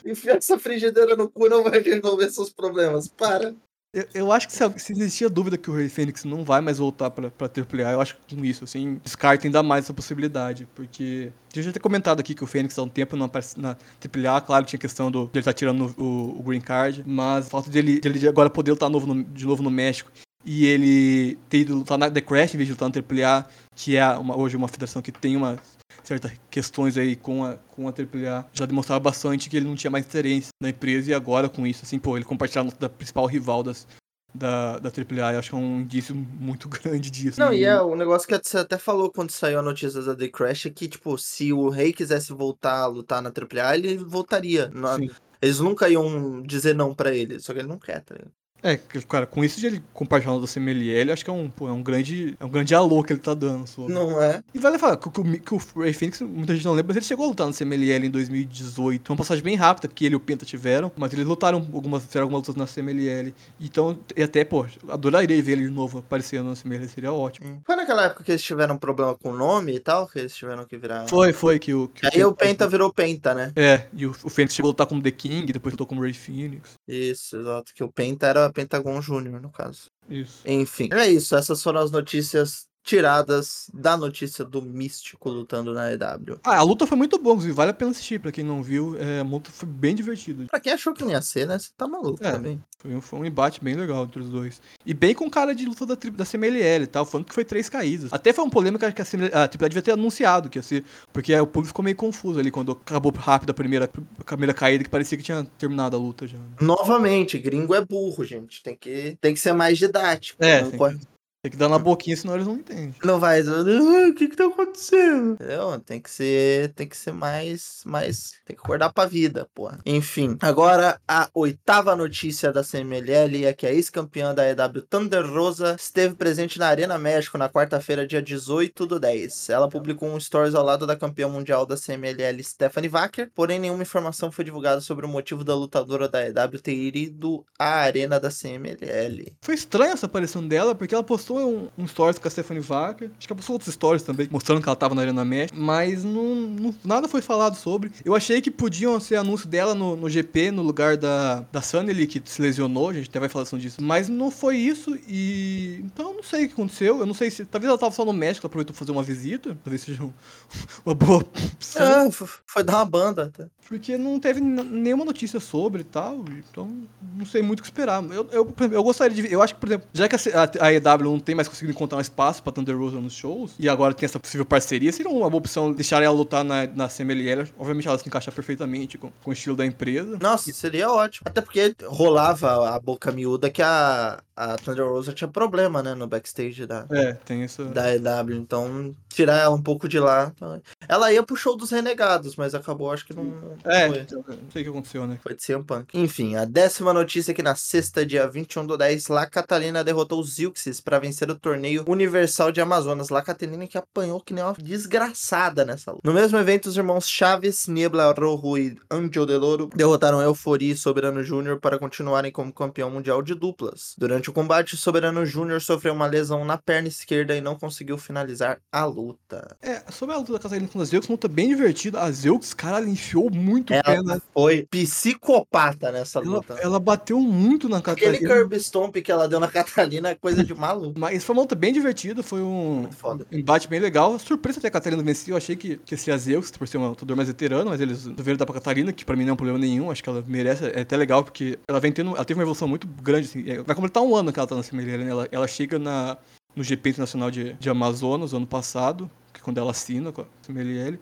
Enfiar essa frigideira no cu não vai resolver seus problemas. Para. Eu, eu acho que se, se existia dúvida que o Rei Fênix não vai mais voltar pra, pra AAA, eu acho que com isso, assim, descarta ainda mais essa possibilidade. Porque. Eu já ter comentado aqui que o Fênix há um tempo não aparece na AAA, claro, tinha questão do, de ele estar tirando o, o Green Card, mas o fato dele, dele agora poder lutar novo no- de novo no México e ele ter ido lutar na The Crash em vez de lutar na AAA, que é uma- hoje uma federação que tem uma certas questões aí com a, com a AAA, já demonstrava bastante que ele não tinha mais interesse na empresa e agora com isso, assim, pô, ele compartilhar a da principal rival das, da, da AAA, eu acho que é um indício muito grande disso. Não, e é o negócio que você até falou quando saiu a notícia da The Crash é que, tipo, se o Rei quisesse voltar a lutar na AAA, ele voltaria. Não- Sim. Eles nunca iam dizer não pra ele, só que ele não quer, tá ligado? É, cara, com isso de ele compartilhar da CMLL, acho que é um, pô, é um grande, é um grande alô que ele tá dando. Sobre. Não é? E vale falar que, que o- que o Ray Phoenix, muita gente não lembra, mas ele chegou a lutar no CMLL em 2018. Uma passagem bem rápida que ele e o Penta tiveram, mas eles lutaram algumas, fizeram algumas lutas na CMLL. Então, e até, pô, adoraria ver ele de novo aparecendo na CMLL, seria ótimo. Foi naquela época que eles tiveram problema com o nome e tal, que eles tiveram que virar. Foi, foi que o. Que Aí o Penta virou Penta, né? É, e o, o Fênix chegou a lutar como The King, depois lutou como Ray Phoenix. Isso, exato. Que o Penta era Pentagon Júnior, no caso. Isso. Enfim, é isso. Essas foram as notícias tiradas da notícia do Místico lutando na EW. Ah, a luta foi muito boa, vale a pena assistir, pra quem não viu, é, a luta foi bem divertida. Pra quem achou que não ia ser, né? Você tá maluco É. também. Foi um, foi um embate bem legal entre os dois. E bem com cara de luta da, da CMLL e tal, falando que foi três caídas. Até foi um polêmica que a, CMLL, a AAA devia ter anunciado que ia ser, porque o público ficou meio confuso ali quando acabou rápido a primeira, a primeira caída, que parecia que tinha terminado a luta já. né? Novamente, gringo é burro, gente. Tem que, tem que ser mais didático. É, não, pode- Tem que dar na boquinha, senão eles não entendem. não vai. "Ah, O que que tá acontecendo? Entendeu? Tem que ser, tem que ser mais, mais. Tem que acordar pra vida, porra. Enfim, agora a oitava notícia da CMLL é que a ex-campeã da EW Thunder Rosa esteve presente na Arena México na quarta-feira, dia 18 do 10. Ela publicou um stories ao lado da campeã mundial da CMLL, Stephanie Wacker, porém nenhuma informação foi divulgada sobre o motivo da lutadora da EW ter ido à arena da CMLL. Foi estranha essa aparição dela, porque ela postou postou um, um stories com a Stephanie Wacker, acho que ela postou outros stories também, mostrando que ela tava na Arena Mesh, mas não, não- nada foi falado sobre. Eu achei que podiam ser anúncio dela no, no GP, no lugar da, da Sunny, que se lesionou, a gente até vai falar disso, mas não foi isso e... Então, eu não sei o que aconteceu, eu não sei se... Talvez ela tava só no México, ela aproveitou pra fazer uma visita, talvez seja um- uma boa opção. É, foi dar uma banda. até. Porque não teve nenhuma notícia sobre e tal, então não sei muito o que esperar. Eu, eu, eu gostaria de ver, eu acho que, por exemplo, já que a, a, a EW não tem mais conseguido encontrar um espaço pra Thunder Rosa nos shows, e agora tem essa possível parceria, seria uma boa opção deixar ela lutar na, na CMLL. Obviamente ela se encaixa perfeitamente com, com o estilo da empresa. Nossa, seria ótimo. Até porque rolava a boca miúda que a, a Thunder Rosa tinha problema, né, no backstage da, É, tem essa. da EW. Então, tirar ela um pouco de lá. tá. Ela ia pro show dos Renegados, mas acabou, acho que não. É, então, não sei o que aconteceu, né? Foi de CM Punk. Enfim, a décima notícia é que na sexta, dia 21 do 10, La Catalina derrotou os Zilxes para vencer o torneio Universal de Amazonas. La Catalina que apanhou que nem uma desgraçada nessa luta. No mesmo evento, os irmãos Chaves, Niebla Rojo e Angel Deloro derrotaram Euforia e Soberano Júnior para continuarem como campeão mundial de duplas. Durante o combate, Soberano Júnior sofreu uma lesão na perna esquerda e não conseguiu finalizar a luta. É, sobre a luta da Catarina com a Zeux, uma luta bem divertida. A Zeux, cara, ela enfiou muito o pé Ela na. foi psicopata nessa Ela, luta. ela bateu muito na Aquele Catarina. curb stomp que ela deu na Catalina é coisa de maluco. Mas foi uma luta bem divertida, foi um foda. embate bem legal. Surpresa até a Catarina venceu, eu achei que, que seria a Zeus, por ser um lutador mais veterano, mas eles resolveram dar pra Catarina, que pra mim não é um problema nenhum, acho que ela merece, é até legal, porque ela vem tendo, ela teve uma evolução muito grande, assim, é, vai completar um ano que ela tá na Cimeira, né? Ela, ela chega na, no GP Internacional de, de Amazonas, ano passado, que é quando ela assina com a CMLL,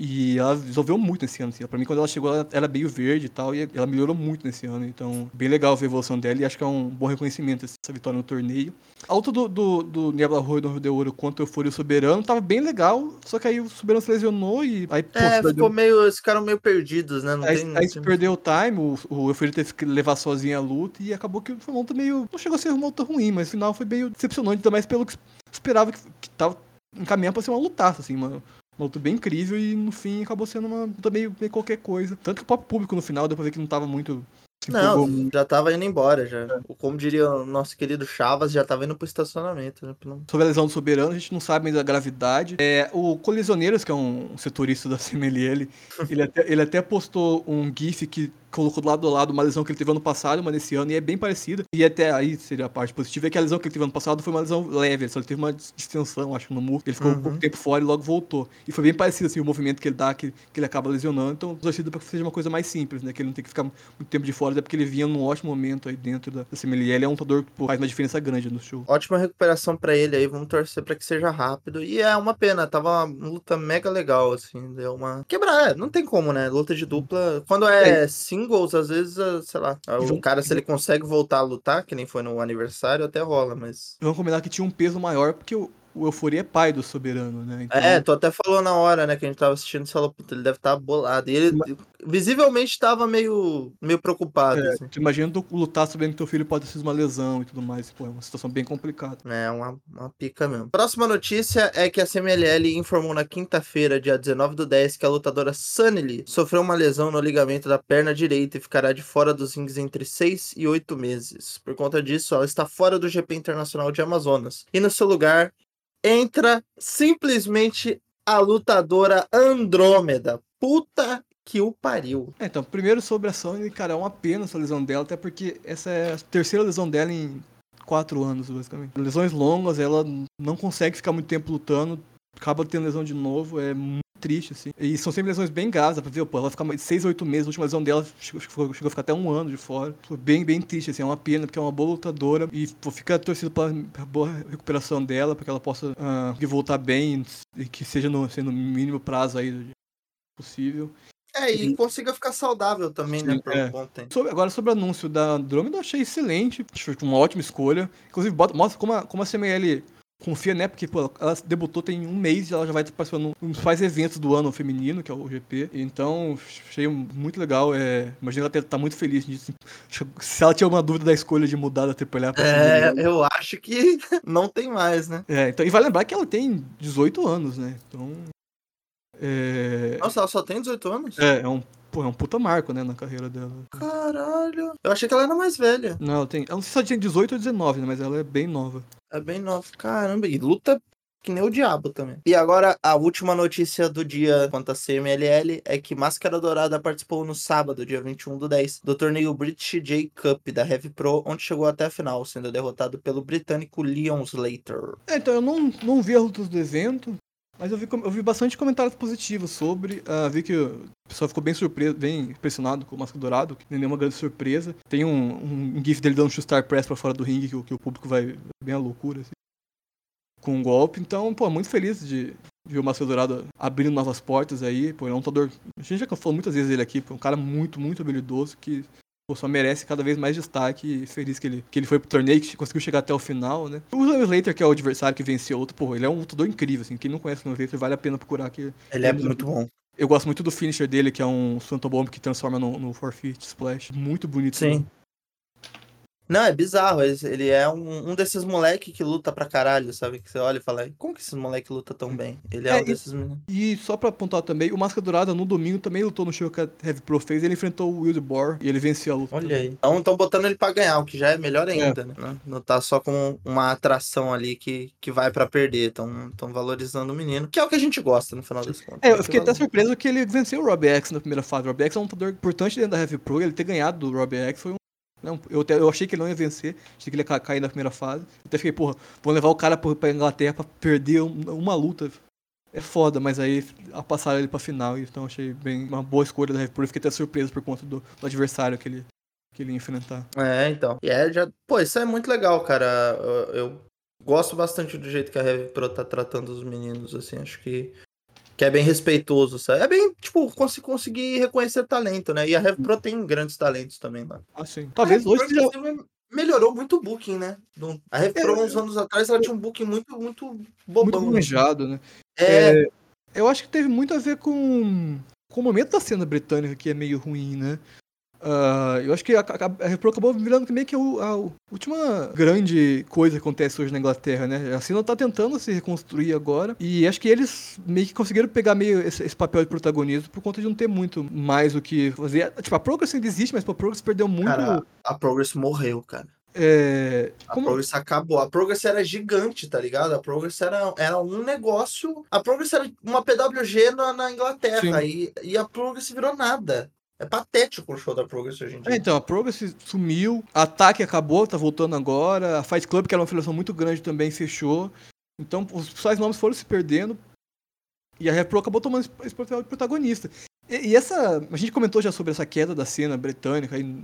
e ela resolveu muito nesse ano, assim. Pra mim, quando ela chegou, ela era meio verde e tal, e ela melhorou muito nesse ano. Então, bem legal ver a evolução dela e acho que é um bom reconhecimento assim, essa vitória no torneio. A luta do, do, do Niebla Roy do Rio de Ouro contra o Eufória e o Soberano tava bem legal, só que aí o Soberano se lesionou e aí, pô, É, ficou meio. Eles ficaram meio perdidos, né? Não Aí, tem. aí se perdeu o time, o, o teve que levar sozinho a luta e acabou que foi uma luta meio. Não chegou a ser uma luta ruim, mas no final foi meio decepcionante, ainda mais pelo que esperava que, que tava encaminhando pra ser uma lutaça, assim, uma, uma luta bem incrível e no fim acabou sendo uma luta meio, meio qualquer coisa. Tanto que o próprio público no final ver que não tava muito. Não, já tava indo embora, já. Como diria o nosso querido Chavas, já tava indo pro estacionamento, né? Sobre a lesão do Soberano, a gente não sabe ainda a gravidade. É, o Colisioneiros, que é um setorista da CMLL, ele até, ele até postou um GIF que colocou do lado do lado uma lesão que ele teve ano passado, uma nesse ano, e é bem parecida. E até aí seria a parte positiva, é que a lesão que ele teve ano passado foi uma lesão leve, ele só teve uma distensão, acho, no músculo. Ele ficou um pouco tempo fora e logo voltou. E foi bem parecido, assim, o movimento que ele dá, que, que ele acaba lesionando. Então, torcida para que seja uma coisa mais simples, né? Que ele não tem que ficar muito tempo de fora, até porque ele vinha num ótimo momento aí dentro da, da CMLL. Ele é um lutador que pô, faz uma diferença grande no show. Ótima recuperação pra ele aí, vamos torcer pra que seja rápido. E é uma pena, tava uma luta mega legal, assim, deu uma. Quebrar, é, não tem como, né? Luta de dupla. Quando é, singles, às vezes, é, sei lá, o cara, se ele consegue voltar a lutar, que nem foi no aniversário, até rola, mas. Vamos combinar que tinha um peso maior, porque o, o Euforia é pai do Soberano, né? Então, É, tu até falou na hora, né, que a gente tava assistindo essa luta, ele deve estar bolado. E ele visivelmente tava meio, meio preocupado, é, assim. imagina tu lutar sabendo que teu filho pode ter uma lesão e tudo mais. Pô, é uma situação bem complicada. É uma, uma pica mesmo. Próxima notícia é que a CMLL informou na quinta-feira, dia 19 do 10, que a lutadora Sunny sofreu uma lesão no ligamento da perna direita e ficará de fora dos rings entre 6 e 8 meses. Por conta disso, ela está fora do GP Internacional de Amazonas. E no seu lugar entra simplesmente a lutadora Andrômeda. Puta que o pariu. É, então, primeiro sobre a Sony, cara, é uma pena essa lesão dela, até porque essa é a terceira lesão dela em quatro anos, basicamente. Lesões longas, ela não consegue ficar muito tempo lutando, acaba tendo lesão de novo, é triste, assim. E são sempre lesões bem graves, pra ver, pô, ela fica mais seis, oito meses, a última lesão dela chegou, chegou, chegou a ficar até um ano de fora. Foi bem, bem triste, assim, é uma pena, porque é uma boa lutadora e pô, fica torcido pra, pra boa recuperação dela, pra que ela possa conseguir voltar bem e que seja no, seja no mínimo prazo aí possível. É, e consiga ficar saudável também, né, por é. um bom tempo. Sobre- agora, sobre o anúncio da Andromeda, eu achei excelente. Acho que uma ótima escolha. Inclusive, bota- mostra como a, como a CML confia, né? Porque, pô, ela debutou tem um mês e ela já vai estar participando um dos principais eventos do ano feminino, que é o GP. Então, achei muito legal. É, imagino ela tá muito feliz disso. Se ela tinha alguma dúvida da escolha de mudar da AAA pra É, eu acho que não tem mais, né? É, então, e vai lembrar que ela tem 18 anos, né? Então. É, Nossa, ela só tem 18 anos? é, é um, pô, é um puta marco, né, na carreira dela. Caralho. Eu achei que ela era mais velha. Não, ela tem. Eu não sei se ela tinha 18 ou 19, né? Mas ela é bem nova. É bem nova. Caramba, e luta que nem o diabo também. E agora, a última notícia do dia quanto a CMLL é que Máscara Dourada participou no sábado, dia 21 do 10, do torneio British J Cup da Heavy Pro, onde chegou até a final, sendo derrotado pelo britânico Leon Slater. É, então eu não, não vi as lutas do evento, mas eu vi, eu vi bastante comentários positivos sobre. ah, vi que o pessoal ficou bem surpreso, bem impressionado com o Máscara Dourado, que nem nenhuma grande surpresa. Tem um, um gif dele dando um star press pra fora do ringue, que, que o público vai bem à loucura, assim, com um golpe. Então, pô, muito feliz de ver o Máscara Dourado abrindo novas portas aí. Pô, ele é um lutador. A gente já falou muitas vezes dele aqui, pô, um cara muito, muito habilidoso que. Pô, só merece cada vez mais destaque e feliz que ele, que ele foi pro torneio, que conseguiu chegar até o final, né? O Leon Slater, que é o adversário que venceu outro, pô, ele é um lutador incrível, assim. Quem não conhece o Leon Slater vale a pena procurar que Ele é Ele- muito bom. eu gosto muito do finisher dele, que é um Phantom Bomb que transforma no, no Forfeit Splash. Muito bonito. Sim. Não, é bizarro. Ele é um, um desses moleque que luta pra caralho, sabe? Que você olha e fala, como que esses moleque luta tão bem? Ele é, É, um desses meninos. E só pra apontar também, o Máscara Dourada no domingo também lutou no show que a Heavy Pro fez. Ele enfrentou o Wild Boar e ele venceu a luta. Olha aí. Então estão botando ele pra ganhar, o que já é melhor ainda, né? Não tá só com uma atração ali que, que vai pra perder. Estão valorizando o menino, que é o que a gente gosta no final das contas. É, eu fiquei até surpreso que ele venceu o Rob X na primeira fase. O Rob X é um lutador importante dentro da Heavy Pro. Ele ter ganhado do Rob X foi um. Não, eu, até- eu achei que ele não ia vencer, achei que ele ia ca- cair na primeira fase. Até fiquei, porra, vou levar o cara pra Inglaterra pra perder um- uma luta. É foda, mas aí passaram ele pra final, então achei bem uma boa escolha da Pro. Eu Fiquei até surpreso por conta do, do adversário que ele, que ele ia enfrentar. É, então. E é, já. Pô, isso é muito legal, cara. Eu, eu gosto bastante do jeito que a Heavy Pro tá tratando os meninos, assim. Acho que. Que é bem respeitoso, sabe? É bem, tipo, cons conseguir reconhecer talento, né? E a Heavy Pro tem grandes talentos também, mano. Assim, talvez a hoje Heavy Pro, seja. inclusive, melhorou muito o booking, né? Do- A Heavy Pro, É, uns anos atrás, ela tinha um booking muito, muito Muito bobão. né? manjado, né? É, Eu acho que teve muito a ver com, com o momento da cena britânica, que é meio ruim, né? Ah, eu acho que a, a, a Repro acabou virando meio que o- a, última grande coisa que acontece hoje na Inglaterra, né? A cena tá tentando se reconstruir agora. E acho que eles meio que conseguiram pegar meio esse, esse papel de protagonismo por conta de não ter muito mais o que fazer. Tipo, a Progress ainda existe, mas a Progress perdeu muito. cara, a Progress morreu, cara. é, A como- Progress acabou. A Progress era gigante, tá ligado? A Progress era, era um negócio. A Progress era uma PWG na, na Inglaterra. E, e a Progress virou nada. É patético o show da Progress hoje em dia. É, então, a Progress sumiu, a Ataque acabou, tá voltando agora, a Fight Club, que era uma federação muito grande, também fechou. Então, os principais nomes foram se perdendo, e a Repro acabou tomando esse- papel de protagonista. E, e essa, a gente comentou já sobre essa queda da cena britânica, e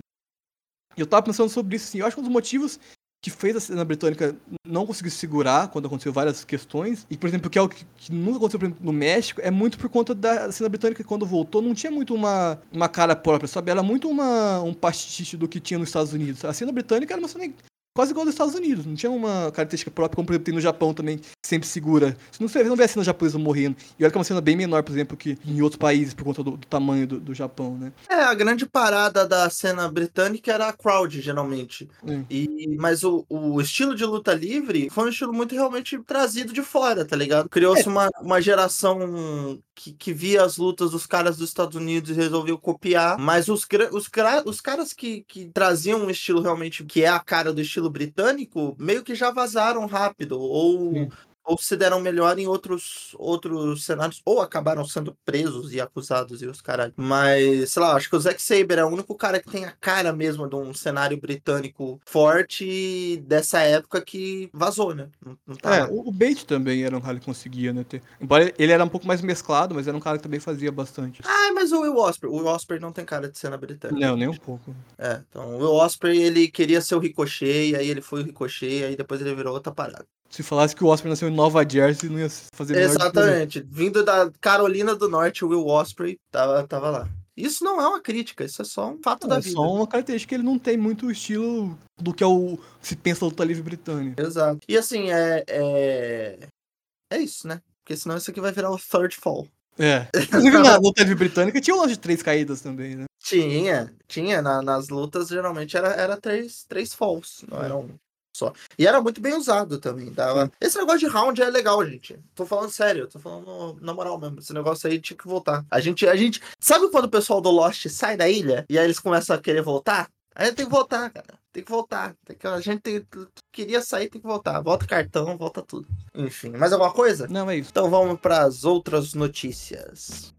eu tava pensando sobre isso, assim, eu acho que um dos motivos que fez a cena britânica não conseguir se segurar quando aconteceu várias questões, e, por exemplo, que é o que, que nunca aconteceu exemplo, no México, é muito por conta da cena britânica que quando voltou não tinha muito uma, uma cara própria, sabe? Era muito uma, um pastiche do que tinha nos Estados Unidos. A cena britânica era uma cena quase igual dos Estados Unidos, não tinha uma característica própria, como por exemplo tem no Japão também, que sempre segura. Você não, vê- não vê a cena japonesa morrendo. E olha que é uma cena bem menor, por exemplo, que em outros países, por conta do, do tamanho do, do Japão, né? É, a grande parada da cena britânica era a crowd, geralmente. Hum. E, mas o, o estilo de luta livre foi um estilo muito realmente trazido de fora, tá ligado? Criou-se uma, uma geração que, que via as lutas dos caras dos Estados Unidos e resolveu copiar. Mas os, os, os caras que, que traziam um estilo realmente que é a cara do estilo britânico, meio que já vazaram rápido. Ou. Sim. Ou se deram melhor em outros, outros cenários, ou acabaram sendo presos e acusados e os caralho. Mas, sei lá, acho que o Zack Saber é o único cara que tem a cara mesmo de um cenário britânico forte dessa época que vazou, né? Não, não tá. É, o, Bait também era um cara que conseguia, né? Ter... Embora ele era um pouco mais mesclado, mas era um cara que também fazia bastante. Ah, mas o Will Osprey. O Will Osprey não tem cara de cena britânica. Não, nem um pouco. É, então o Will Osprey, ele queria ser o Ricochet, e aí ele foi o Ricochet, aí depois ele virou outra parada. Se falasse que o Osprey nasceu em Nova Jersey, não ia fazer. Exatamente. Vindo da Carolina do Norte, o Will Osprey tava, tava lá. Isso não é uma crítica, isso é só um fato da É vida. só uma característica que ele não tem muito o estilo do que é o se pensa luta livre britânica. Exato. E assim, é, é. É isso, né? Porque senão isso aqui vai virar o third fall. É. Inclusive na luta livre britânica tinha um lance de três caídas também, né? Tinha, tinha. na- nas lutas, geralmente era, era três, três falls, não era um só. E era muito bem usado também. Dava... Esse negócio de round é legal, gente. Tô falando sério, tô falando na moral mesmo. Esse negócio aí tinha que voltar. A gente, a gente. Sabe quando o pessoal do Lost sai da ilha e aí eles começam a querer voltar? Aí tem que voltar, cara. Tem que voltar. Tem que, a gente tem- queria sair, tem que voltar. Volta o cartão, volta tudo. Enfim, mais alguma coisa? Não, é isso. Então vamos para as outras notícias.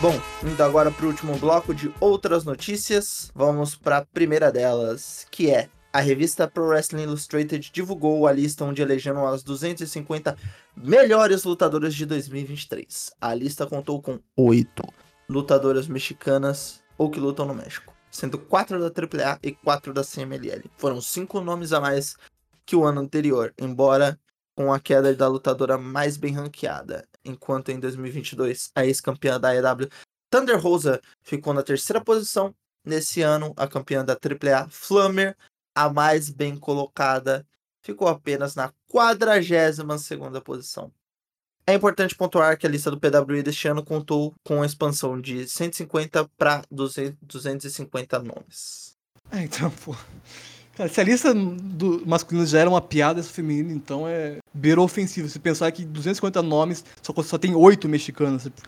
Bom, indo agora para o último bloco de outras notícias, vamos para a primeira delas, que é a revista Pro Wrestling Illustrated divulgou a lista onde elegeram as 250 melhores lutadoras de 2023. A lista contou com oito lutadoras mexicanas ou que lutam no México, sendo quatro da AAA e quatro da CMLL. Foram cinco nomes a mais que o ano anterior, embora com a queda da lutadora mais bem ranqueada, enquanto em 2022 a ex-campeã da AEW Thunder Rosa ficou na terceira posição. Nesse ano, a campeã da AAA, Flammer, a mais bem colocada, ficou apenas na 42 segunda posição. É importante pontuar que a lista do PWI deste ano contou com a expansão de 150 para 250 nomes. É, então, pô. Cara, se a lista do masculino já era uma piada, essa feminina, então é beira ofensivo. Se pensar que 250 nomes, só, só tem oito mexicanos. tipo,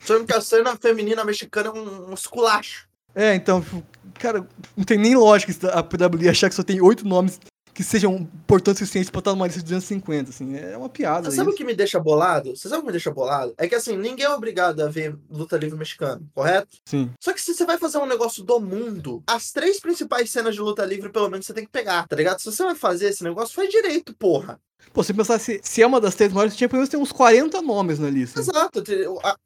Sendo que a cena feminina mexicana é um, um esculacho. É, então, tipo, cara, não tem nem lógica a PWI achar que só tem oito nomes que sejam importantes o suficiente pra estar numa lista de 250, assim. É uma piada. Você sabe o que me deixa bolado? Você sabe o que me deixa bolado? É que assim, ninguém é obrigado a ver luta livre mexicano, correto? Sim. Só que se você vai fazer um negócio do mundo, as três principais cenas de luta livre, pelo menos, você tem que pegar, tá ligado? Se você vai fazer esse negócio, faz direito, porra. Pô, se pensar se, se é uma das três maiores, tinha pelo menos tem uns 40 nomes na lista. Exato. a-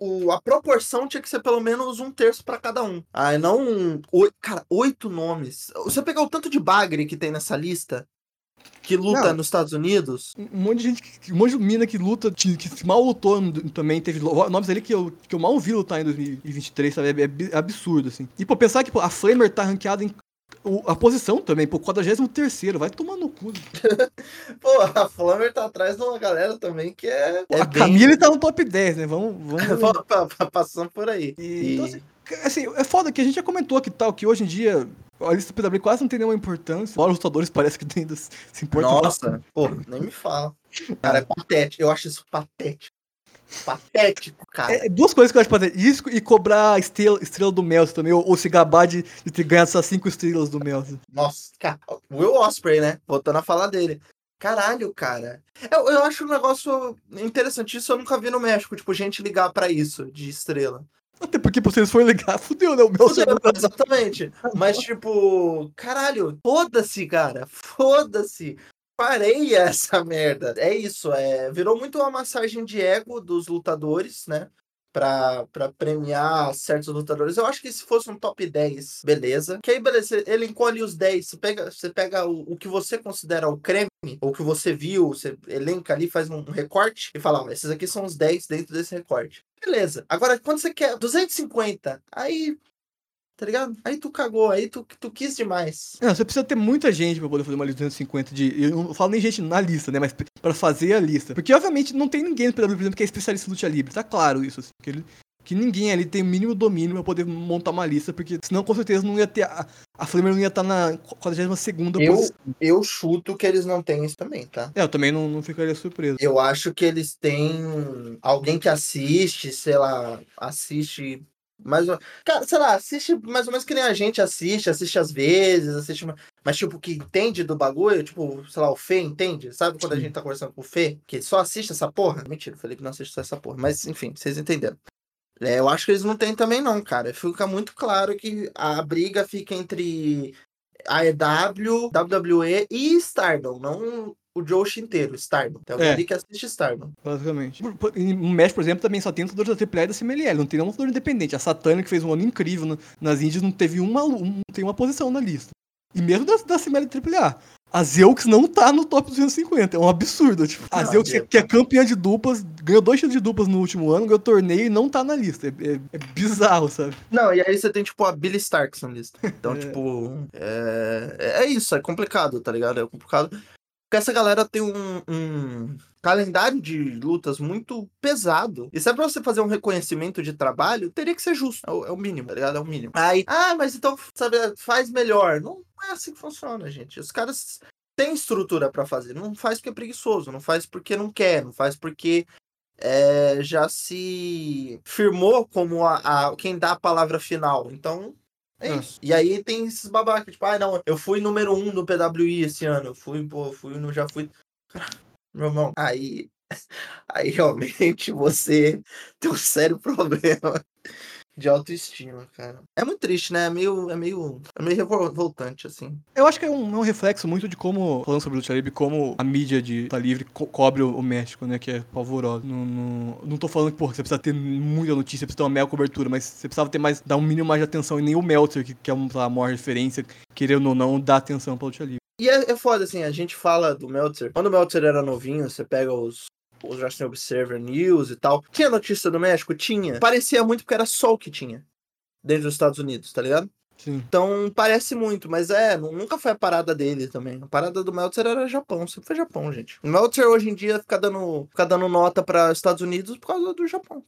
o- a proporção tinha que ser pelo menos um terço pra cada um. Aí não. um- oi- cara, oito nomes. Você pegar o tanto de bagre que tem nessa lista, que luta Não. nos Estados Unidos. Um monte de gente, que- um monte de mina que luta, que, que mal lutou também, teve nomes ali que eu, que eu mal vi lutar em 2023, sabe? É, é bi- absurdo, assim. E pô, pensar que pô, a Flamer tá ranqueada em. O- a posição também, pô, 43 vai tomar no cu. Pô, a Flammer tá atrás de uma galera também que é. é a bem- Camille tá no top 10, né? Vamos. vamos... Pa- pa- Passando por aí. E, então, assim, assim, é foda que a gente já comentou que tal, que hoje em dia a lista do PW quase não tem nenhuma importância. Fora os lutadores parece que ainda se se importam Nossa, pô, nem me fala. Cara, é patético. Eu acho isso patético. Patético, cara. É, duas coisas que eu acho fazer. Isso e cobrar a estrela, estrela do Melson também, ou, ou se gabar de, de ter ganhado essas cinco estrelas do Melson. Nossa, cara. Will Osprey, né? Voltando a falar dele. Caralho, cara. Eu, eu acho um negócio interessante. Isso eu nunca vi no México. Tipo, gente ligar pra isso de estrela. Até porque, eles forem ligar, fudeu, né? O Melson Fudeu, Exatamente. Mas, tipo, caralho, foda-se, cara. Foda-se. Parei essa merda. É isso, é. Virou muito uma massagem de ego dos lutadores, né? Pra, premiar certos lutadores. Eu acho que se fosse um top 10, beleza. Que aí, beleza, elencou ali os 10. Você pega, você pega o, o que você considera o creme, ou que você viu, você elenca ali, faz um recorte e fala: esses aqui são os 10 dentro desse recorte. Beleza. Agora, quando você quer 250, aí. Tá ligado? Aí tu cagou, aí tu, tu quis demais. Não, você precisa ter muita gente pra poder fazer uma lista de 250 de. Eu não falo nem gente na lista, né? Mas pra fazer a lista. Porque, obviamente, não tem ninguém no PW, por exemplo, que é especialista em luta livre. Tá claro isso, assim. Que, ele- que ninguém ali tem o mínimo domínio pra poder montar uma lista, porque senão, com certeza, não ia ter. A, a Flamer não ia estar na 42 Eu- posição. Eu chuto que eles não têm isso também, tá? É, eu também não, não ficaria surpreso. Eu acho que eles têm alguém que assiste, sei lá, assiste mais ou... Cara, sei lá, assiste mais ou menos que nem a gente assiste, assiste às vezes, assiste, ma- mas tipo, que entende do bagulho, tipo, sei lá, o Fê entende, sabe quando a gente tá conversando com o Fê, que só assiste essa porra? Mentira, falei que não assiste só essa porra, mas enfim, vocês entenderam. É, eu acho que eles não têm também não, cara. Fica muito claro que a briga fica entre AEW, WWE e Stardom, não o Josh inteiro. Tem alguém É. ali que assiste Stardom. Basicamente. No México, por exemplo, também só tem lutadores da AAA e da CMLL. Não tem nenhum lutador independente. A Satana, que fez um ano incrível no- nas Índias, não teve uma, não tem uma posição na lista. E mesmo da, da CMLL e AAA. A Zeux não tá no top 250. É um absurdo. Tipo, a Zeux, que, que é campeã de duplas, ganhou dois títulos de duplas no último ano, ganhou torneio e não tá na lista. É, é- é bizarro, sabe? Não, e aí você tem, tipo, a Billy Starks na lista. Então, É. tipo, é... é isso, é complicado, tá ligado? É complicado. Porque essa galera tem um, um calendário de lutas muito pesado. E se é pra você fazer um reconhecimento de trabalho, teria que ser justo. É o, é o mínimo, tá ligado? É o mínimo. Aí, ah, mas então, sabe, faz melhor. Não é assim que funciona, gente. Os caras têm estrutura pra fazer. Não faz porque é preguiçoso, não faz porque não quer, não faz porque é, já se firmou como a, a- quem dá a palavra final. Então, é Ah. isso. E aí tem esses babacas, tipo, ah, não, eu fui número um do PWI esse ano. Eu fui, pô, fui, no- já fui. Meu irmão, aí. Aí realmente você tem um sério problema de autoestima, cara. É muito triste, né? É meio, é meio, é meio revoltante, assim. Eu acho que é um, é um reflexo muito de como, falando sobre luta livre, como a mídia de luta livre co- cobre o, o México, né? Que é pavorosa. Não, não, não tô falando que, pô, você precisa ter muita notícia, precisa ter uma mega cobertura, mas você precisava ter mais, dar um mínimo mais de atenção. E nem o Meltzer, que, que é uma, a maior referência, querendo ou não, dá atenção pra luta livre. E é, é foda, assim, a gente fala do Meltzer. Quando o Meltzer era novinho, você pega os, os Wrestling Observer News e tal. Tinha notícia do México? Tinha. Parecia muito porque era só o que tinha. Dentro dos Estados Unidos, tá ligado? Sim. Então parece muito, mas é, nu- nunca foi a parada dele também. A parada do Meltzer era Japão, sempre foi Japão, gente. O Meltzer hoje em dia fica dando, fica dando nota para Estados Unidos por causa do Japão.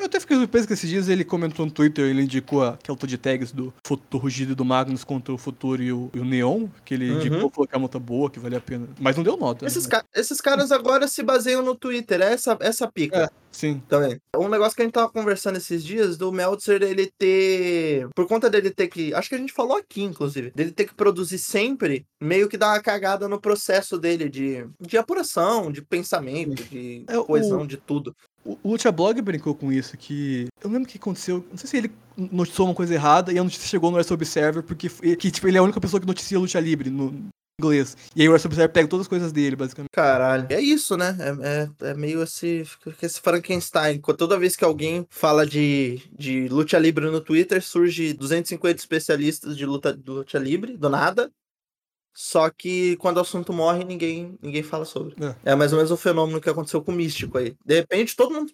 Eu até fiquei surpreso que esses dias ele comentou no Twitter, ele indicou a- aquela luta de tags do, Fu- do Rugido e do Magnus contra o Futuro e o, e o Neon, que ele Uhum. indicou, falou que é uma luta boa, que vale a pena. Mas não deu nota. Esses, né? ca- esses caras agora se baseiam no Twitter, é essa, essa pica. É. Sim. também. Um negócio que a gente tava conversando esses dias do Meltzer ele ter. Por conta dele ter que. Acho que a gente falou aqui, inclusive. Dele ter que produzir sempre, meio que dá uma cagada no processo dele de, de apuração, de pensamento, de É, o- coesão, de tudo. O, Lucha Blog brincou com isso, que. Eu lembro que aconteceu. Não sei se ele noticiou uma coisa errada e a notícia chegou no Wrestle Observer, porque que, tipo, ele é a única pessoa que noticia Lucha Livre no inglês. E aí o Wrestle Observer pega todas as coisas dele, basicamente. Caralho. É isso, né? É, é, é meio esse, esse Frankenstein. Toda vez que alguém fala de, de luta livre no Twitter, surge 250 especialistas de luta, de luta livre, do nada. Só que quando o assunto morre, ninguém, ninguém fala sobre. É. É. mais ou menos o fenômeno que aconteceu com o Místico aí. De repente, todo mundo.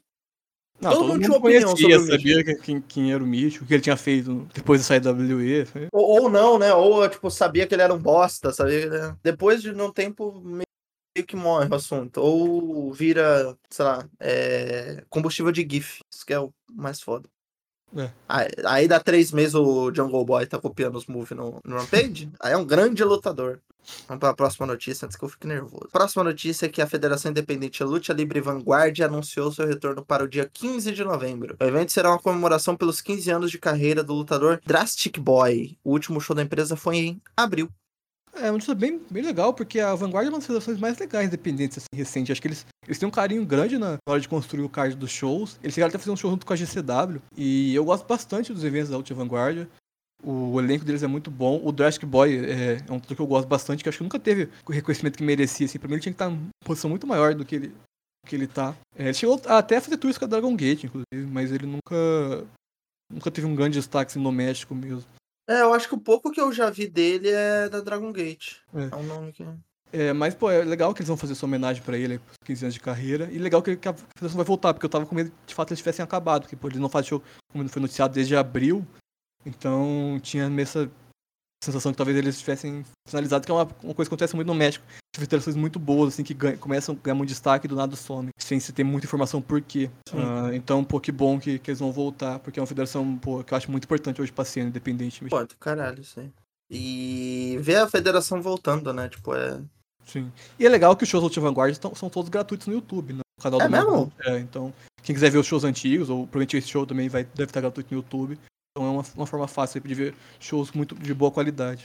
Não, Todo mundo tinha uma opinião conhecia, sobre sabia que- quem, quem era o Mítico, o que ele tinha feito depois de sair da WWE. foi- Ou, ou não, né? Ou, tipo, sabia que ele era um bosta, sabia? era- Depois de um tempo, meio que morre o assunto. Ou vira, sei lá, é, combustível de GIF. Isso que é o mais foda. É. Aí, aí dá três meses o Jungle Boy tá copiando os moves no, no Rampage. aí é um grande lutador. Vamos para a próxima notícia antes que eu fique nervoso. Próxima notícia é que a Federação Independente Luta Libre Vanguard anunciou seu retorno para o dia 15 de novembro. O evento será uma comemoração pelos 15 anos de carreira do lutador Drastic Boy. O último show da empresa foi em abril. É uma notícia bem, bem legal, porque a Vanguard é uma das federações mais legais independentes, assim, recente. Acho que eles, eles têm um carinho grande na hora de construir o card dos shows. Eles chegaram até fazer um show junto com a GCW. E eu gosto bastante dos eventos da Ultra Vanguard. O elenco deles é muito bom. O Drastic Boy é, é um lutador que eu gosto bastante, que acho que nunca teve o reconhecimento que merecia. Assim, pra mim, ele tinha que estar em uma posição muito maior do que ele, que ele tá. É, ele chegou até a fazer tours com a Dragon Gate, inclusive, mas ele nunca. Nunca teve um grande destaque assim, no México mesmo. É, eu acho que o pouco que eu já vi dele é da Dragon Gate. É. É, um nome que. É, mas, pô, é legal que eles vão fazer essa homenagem pra ele, pros 15 anos de carreira. E legal que, que a federação vai voltar, porque eu tava com medo de fato eles tivessem acabado, porque pô, eles não fazem show como foi noticiado desde abril. Então tinha essa sensação que talvez eles tivessem finalizado, que é uma, uma coisa que acontece muito no México. Tem federações muito boas, assim, que começam a ganhar muito destaque e do nada some, sem se ter muita informação por quê. Ah, então, pô, que bom que, que eles vão voltar, porque é uma federação, pô, que eu acho muito importante hoje pra cena independente. Pô, do caralho, isso aí. E ver a federação voltando, né? Tipo, é. Sim. E é legal que os shows do Ultra Vanguard estão- são todos gratuitos no YouTube, né? No canal É do mesmo? É, então, quem quiser ver os shows antigos, ou provavelmente esse show também vai, deve estar gratuito no YouTube. Então é uma, uma forma fácil de ver shows muito de boa qualidade.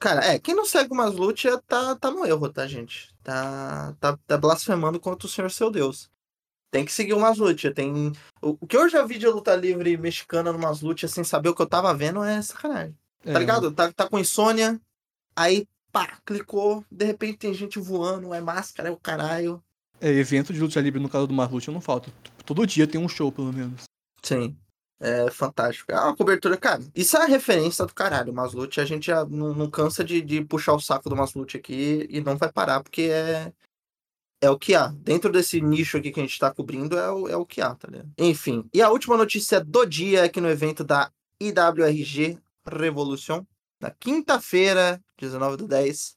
Cara, é, quem não segue umas lutas tá, tá no erro, tá, gente? Tá, tá, tá blasfemando contra o Senhor seu Deus. Tem que seguir umas lutas. Tem... O, o que eu já vi de luta livre mexicana numas lutas sem saber o que eu tava vendo é sacanagem. É, Tá ligado? Tá, tá com insônia, aí pá, clicou, de repente tem gente voando, é máscara, é o caralho. É, evento de luta livre no caso do Marlute não falta. Todo dia tem um show, pelo menos. Sim. É fantástico. É uma cobertura, cara. Isso é a referência do caralho. Maslute, a gente já não, não cansa de, de puxar o saco do Maslute aqui e não vai parar, porque é. É o que há. Dentro desse nicho aqui que a gente tá cobrindo, é o, é o que há, tá ligado? Enfim. E a última notícia do dia aqui no evento da IWRG Revolution. Na quinta-feira, 19 do 10.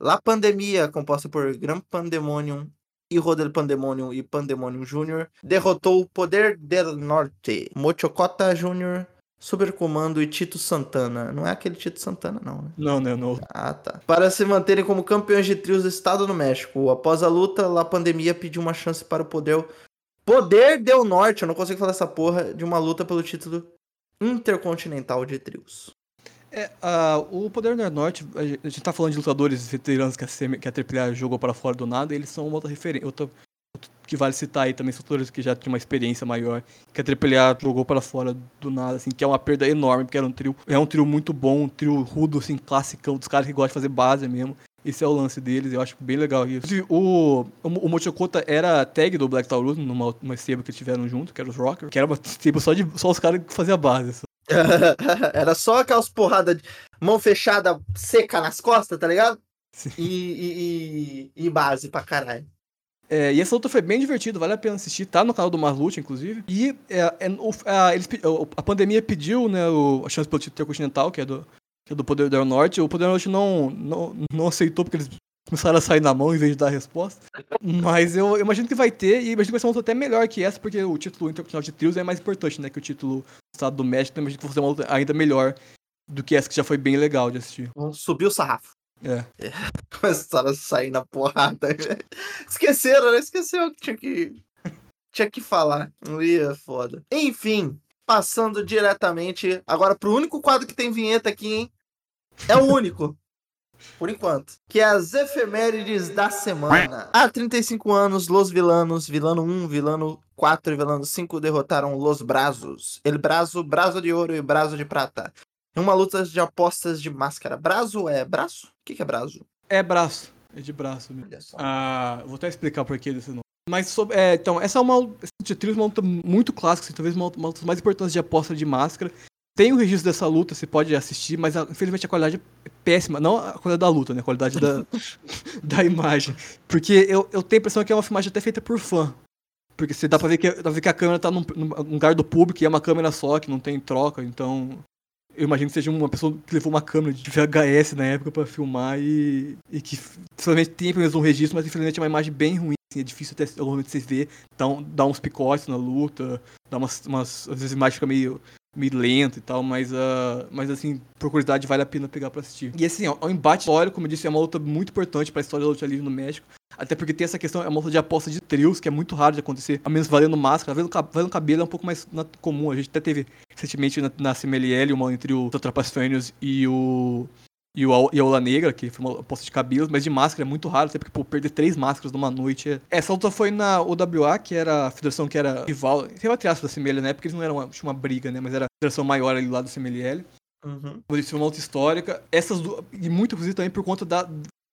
La Pandemia, composta por Gran Pandemonium Hijo del Pandemonium e Pandemonium Jr. derrotou o Poder del Norte, Mochocota Jr., Supercomando e Tito Santana. Não é aquele Tito Santana, não, né? Não, né? Não. Ah, tá. Para se manterem como campeões de trios do estado do México. Após a luta, La Pandemia pediu uma chance para o poder Poder deu norte, eu não consigo falar essa porra, de uma luta pelo título intercontinental de trios. É, ah, o Poder do Norte, a gente- tá falando de lutadores veteranos que a, CM que a AAA jogou para fora do nada, eles são uma outra referência. Outra, que vale citar aí também, são lutadores que já tinham uma experiência maior, que a AAA jogou para fora do nada, assim, que é uma perda enorme, porque era um trio, é um trio muito bom, um trio rudo, assim, classicão, dos caras que gostam de fazer base mesmo. Esse é o lance deles, eu acho bem legal isso. O, o, o Mochokota era tag do Black Taurus, numa, numa stable que eles tiveram junto, que era os Rockers, que era uma stable só, de, só os caras que faziam base. Era só aquelas porradas de mão fechada seca nas costas, tá ligado? E, e, e- e base pra caralho. É, e essa luta foi bem divertida, vale a pena assistir, tá no canal do Marlute, inclusive. E é, é, o- a, eles a pandemia pediu né, o- a chance pelo título intercontinental, que é do, que é do Poder do Norte. O Poder do Norte não, não, não aceitou porque eles começaram a sair na mão em vez de dar a resposta. Mas eu, eu imagino que vai ter, e imagino que vai ser uma luta até melhor que essa, porque o título intercontinental de trios é mais importante né, que o título do Estado do México. Então eu imagino que vai ser uma luta ainda melhor do que essa, que já foi bem legal de assistir. Vamos subir o sarrafo. É. Começaram a sair na porrada. Esqueceram, né? Esqueceu que tinha que. Tinha que falar. Ia, foda. Enfim, passando diretamente agora pro único quadro que tem vinheta aqui, hein? É o único. Por enquanto. Que é as efemérides da semana. Há 35 anos, Los Vilanos, Vilano 1, Vilano 4 e Vilano 5 derrotaram Los Brazos. El Brazo, Brazo de Ouro e Brazo de Prata. Em uma luta de apostas de máscara. Braço é braço? O que, que é braço? É braço, é de braço mesmo. Ah, vou até explicar por que desse nome. Mas sobre, é, então, essa é uma essa de é uma luta muito clássica, assim, talvez uma, uma das mais importantes de aposta de máscara. Tem o registro dessa luta, você pode assistir, mas ah, infelizmente a qualidade é péssima. Não a qualidade da luta, né? A qualidade da, da imagem. Porque eu, eu tenho a impressão que é uma filmagem até feita por fã. Porque você dá pra ver que, dá pra ver que a câmera tá num, num lugar do público e é uma câmera só, que não tem troca, então. Eu imagino que seja uma pessoa que levou uma câmera de VHS na época pra filmar e, e que finalmente tem pelo menos um registro, mas infelizmente é uma imagem bem ruim. assim, é difícil até algum momento você ver. Então dá uns picotes na luta, dá umas. umas às vezes a imagem fica meio, meio lenta e tal, mas, ah, mas assim, por curiosidade vale a pena pegar pra assistir. E assim, ó, o embate histórico, como eu disse, é uma luta muito importante pra história da luta livre no México. Até porque tem essa questão, é uma luta de aposta de trios, que é muito raro de acontecer, a menos valendo máscara. Valendo, valendo cabelo é um pouco mais comum. A gente até teve recentemente na, na CMLL uma entre o Atrapas Fênios e o. E, o, e a Ola Negra, que foi uma aposta de cabelos, mas de máscara é muito raro, até porque pô, perder três máscaras numa noite. É... Essa luta foi na OWA, que era a federação que era rival, tem uma triaça da CMLL, né? Porque eles não eram uma, tinha uma briga, né? Mas era a federação maior ali lá do CMLL. Uhum. Isso, foi uma luta histórica. Essas du- e muito inclusive também por conta da,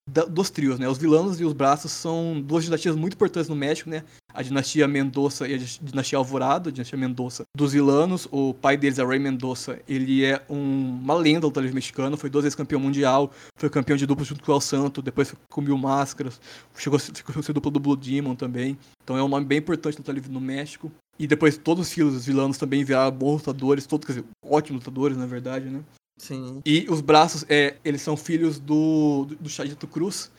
da- dos trios, né? Os vilanos e os braços são duas dinastias muito importantes no México, né? A dinastia Mendoza e a di- dinastia Alvorado, a dinastia Mendoza dos vilanos. O pai deles é Rey Mendoza. Ele é um- uma lenda do livre mexicano, foi duas vezes campeão mundial, foi campeão de duplo junto com o El Santo, depois com mil máscaras, chegou a ser, ficou ser duplo do Blue Demon também. Então é um nome bem importante do livre no México. E depois todos os filhos dos vilanos também viraram bons lutadores, todos, quer dizer, ótimos lutadores, na verdade, né? Sim. E os braços, é, eles são filhos do, do, do Chadito Cruz,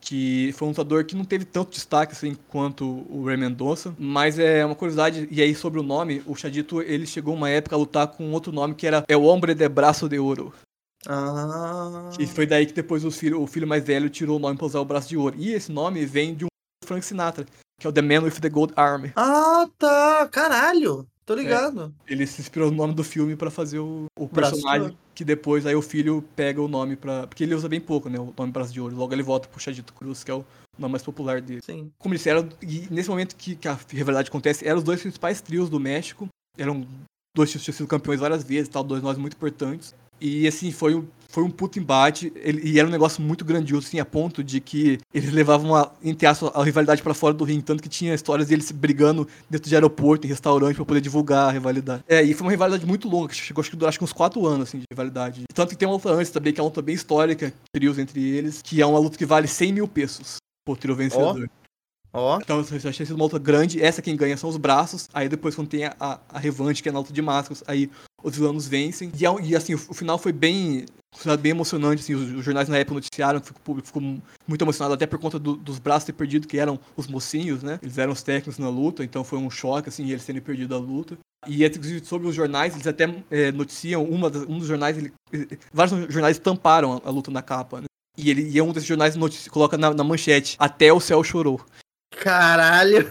que foi um lutador que não teve tanto destaque assim quanto o Rey Mendonça, mas é uma curiosidade, e aí sobre o nome, o Chadito, ele chegou uma época a lutar com outro nome que era é o Hombre de Braço de Ouro. Ah. E foi daí que depois o filho, o filho mais velho tirou o nome para usar o Braço de Ouro. E esse nome vem de um Frank Sinatra, que é o The Man with the Gold Arm. Ah, tá. Caralho. Tô ligado. Ele se inspirou no nome do filme pra fazer o, o personagem que depois aí o filho pega o nome pra. Porque ele usa bem pouco, né? O nome Braço de Ouro. Logo ele volta pro Chadito Cruz, que é o nome mais popular dele. Sim. Como eles eram. E nesse momento que, que a rivalidade acontece, eram os dois principais trios do México. Eram dois que tinham sido campeões várias vezes, tal, dois nós muito importantes. E assim, foi um, foi um puto embate. Ele, e era um negócio muito grandioso, assim, a ponto de que eles levavam a, entre aspas, a rivalidade pra fora do ringue, tanto que tinha histórias deles brigando dentro de aeroporto, em restaurante, pra poder divulgar a rivalidade. É, e foi uma rivalidade muito longa, que chegou acho que durar acho que uns 4 anos, assim, de rivalidade. Tanto que tem uma luta antes também, que é uma luta bem histórica, trios entre eles, que é uma luta que vale 100 mil pesos. Pro trio vencedor. Ó. Então, eu achei sido uma luta grande. Essa quem ganha são os braços. Aí depois, quando tem a, a, a revanche, que é na luta de máscaras, aí os vilanos vencem. E, é assim, o, final foi bem, bem emocionante. Assim, os, os jornais na época noticiaram o público ficou mu- muito emocionado, até por conta do- dos braços ter perdido, que eram os mocinhos, né? Eles eram os técnicos na luta, então foi um choque, assim, eles terem perdido a luta. E inclusive, sobre os jornais, eles até eh, noticiam, uma das- um dos jornais, ele, vários jornais tamparam a, a luta na capa, né? E, ele, e um desses jornais coloca na, na manchete, até o céu chorou. Caralho.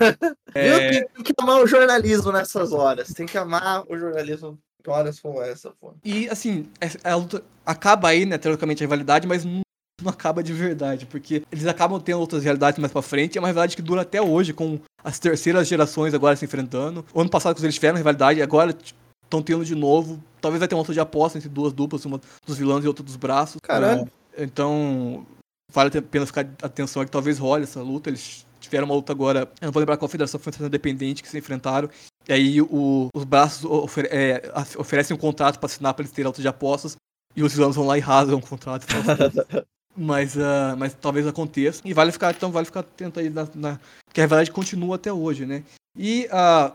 É. Viu? Tem, tem que amar o jornalismo nessas horas. Tem que amar o jornalismo em horas como essa, pô. E, assim, a luta acaba aí, né, teoricamente, a rivalidade, mas não, não acaba de verdade, porque eles acabam tendo outras realidades mais pra frente, é uma rivalidade que dura até hoje, com as terceiras gerações agora se enfrentando. O ano passado, quando eles tiveram rivalidade, agora estão tendo de novo. Talvez vai ter uma luta de aposta entre duas duplas, uma dos vilões e outra dos braços. Caralho. É, Então, vale a pena ficar atenção que talvez role essa luta. Eles tiveram uma luta agora, eu não vou lembrar qual federação foi independente que se enfrentaram. E aí o- os braços ofere- é, oferecem um contrato pra assinar pra eles terem luta de apostas. E os vilões vão lá e rasgam o contrato. "Foda-se." mas, ah, mas talvez aconteça. E vale ficar, então vale ficar atento aí na, na- que a rivalidade continua até hoje, né? E ah,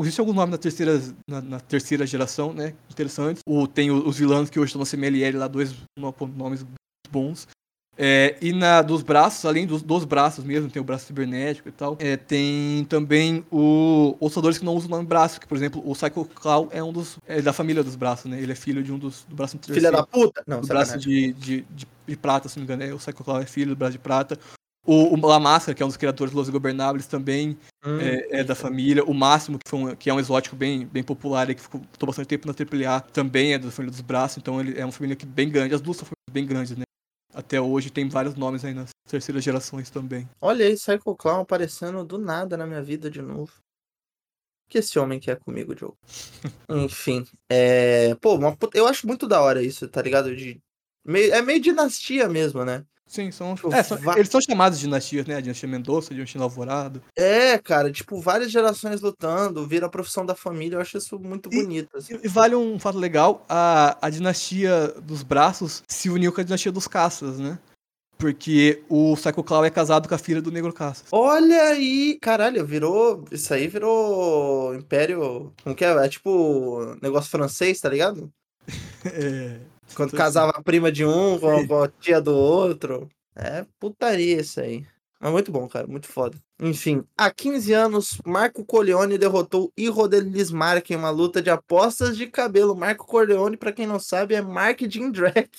existe algum nome na terceira, na, na terceira geração, né? Interessantes. O, tem os vilões que hoje estão no CMLL lá, dois no- nomes bons. É, e na dos braços, além dos, dos braços mesmo, tem o braço cibernético e tal. é, tem também o, os lutadores que não usam o nome braço, que por exemplo, o Psycho Claw é um dos. É da família dos braços, né? Ele é filho de um dos do braço Filha da puta? Não, do braço sacanagem. de, de, de, de prata, se não me engano. É, o Psycho Claw é filho do braço de prata. O, o La Máscara, que é um dos criadores dos Los Gobernables, também Hum. é, é da família. O Máximo, que, foi um, que é um exótico bem, bem popular e que ficou ficou bastante tempo na AAA, também é da família dos braços. Então ele é uma família que bem grande. As duas são famílias bem grandes, né? Até hoje tem vários nomes aí nas terceiras gerações também. Olha aí, Psycho Clown aparecendo do nada na minha vida de novo. O que esse homem quer comigo, Joe? Enfim, é. Pô, uma eu acho muito da hora isso, tá ligado? De... meio- É meio dinastia mesmo, né? Sim, são. É, são- eles são chamados de dinastias, né? A dinastia Mendonça, a dinastia Alvorada. É, cara, tipo, várias gerações lutando, vira a profissão da família, eu acho isso muito E- bonito. assim. E, vale um fato legal: a, a dinastia dos braços se uniu com a dinastia dos caças, né? Porque o Psycho Claw é casado com a filha do Negro Caças. Olha aí, caralho, virou. Isso aí virou Império. Como que é? É tipo negócio francês, tá ligado? É, Quando casava a prima de um com a, tia do outro. É putaria isso aí. Mas muito bom, cara, muito foda. Enfim, há 15 anos, Marco Corleone derrotou Irrodel Lismark em uma luta de apostas de cabelo. Marco Corleone, pra quem não sabe, é Mark Drake.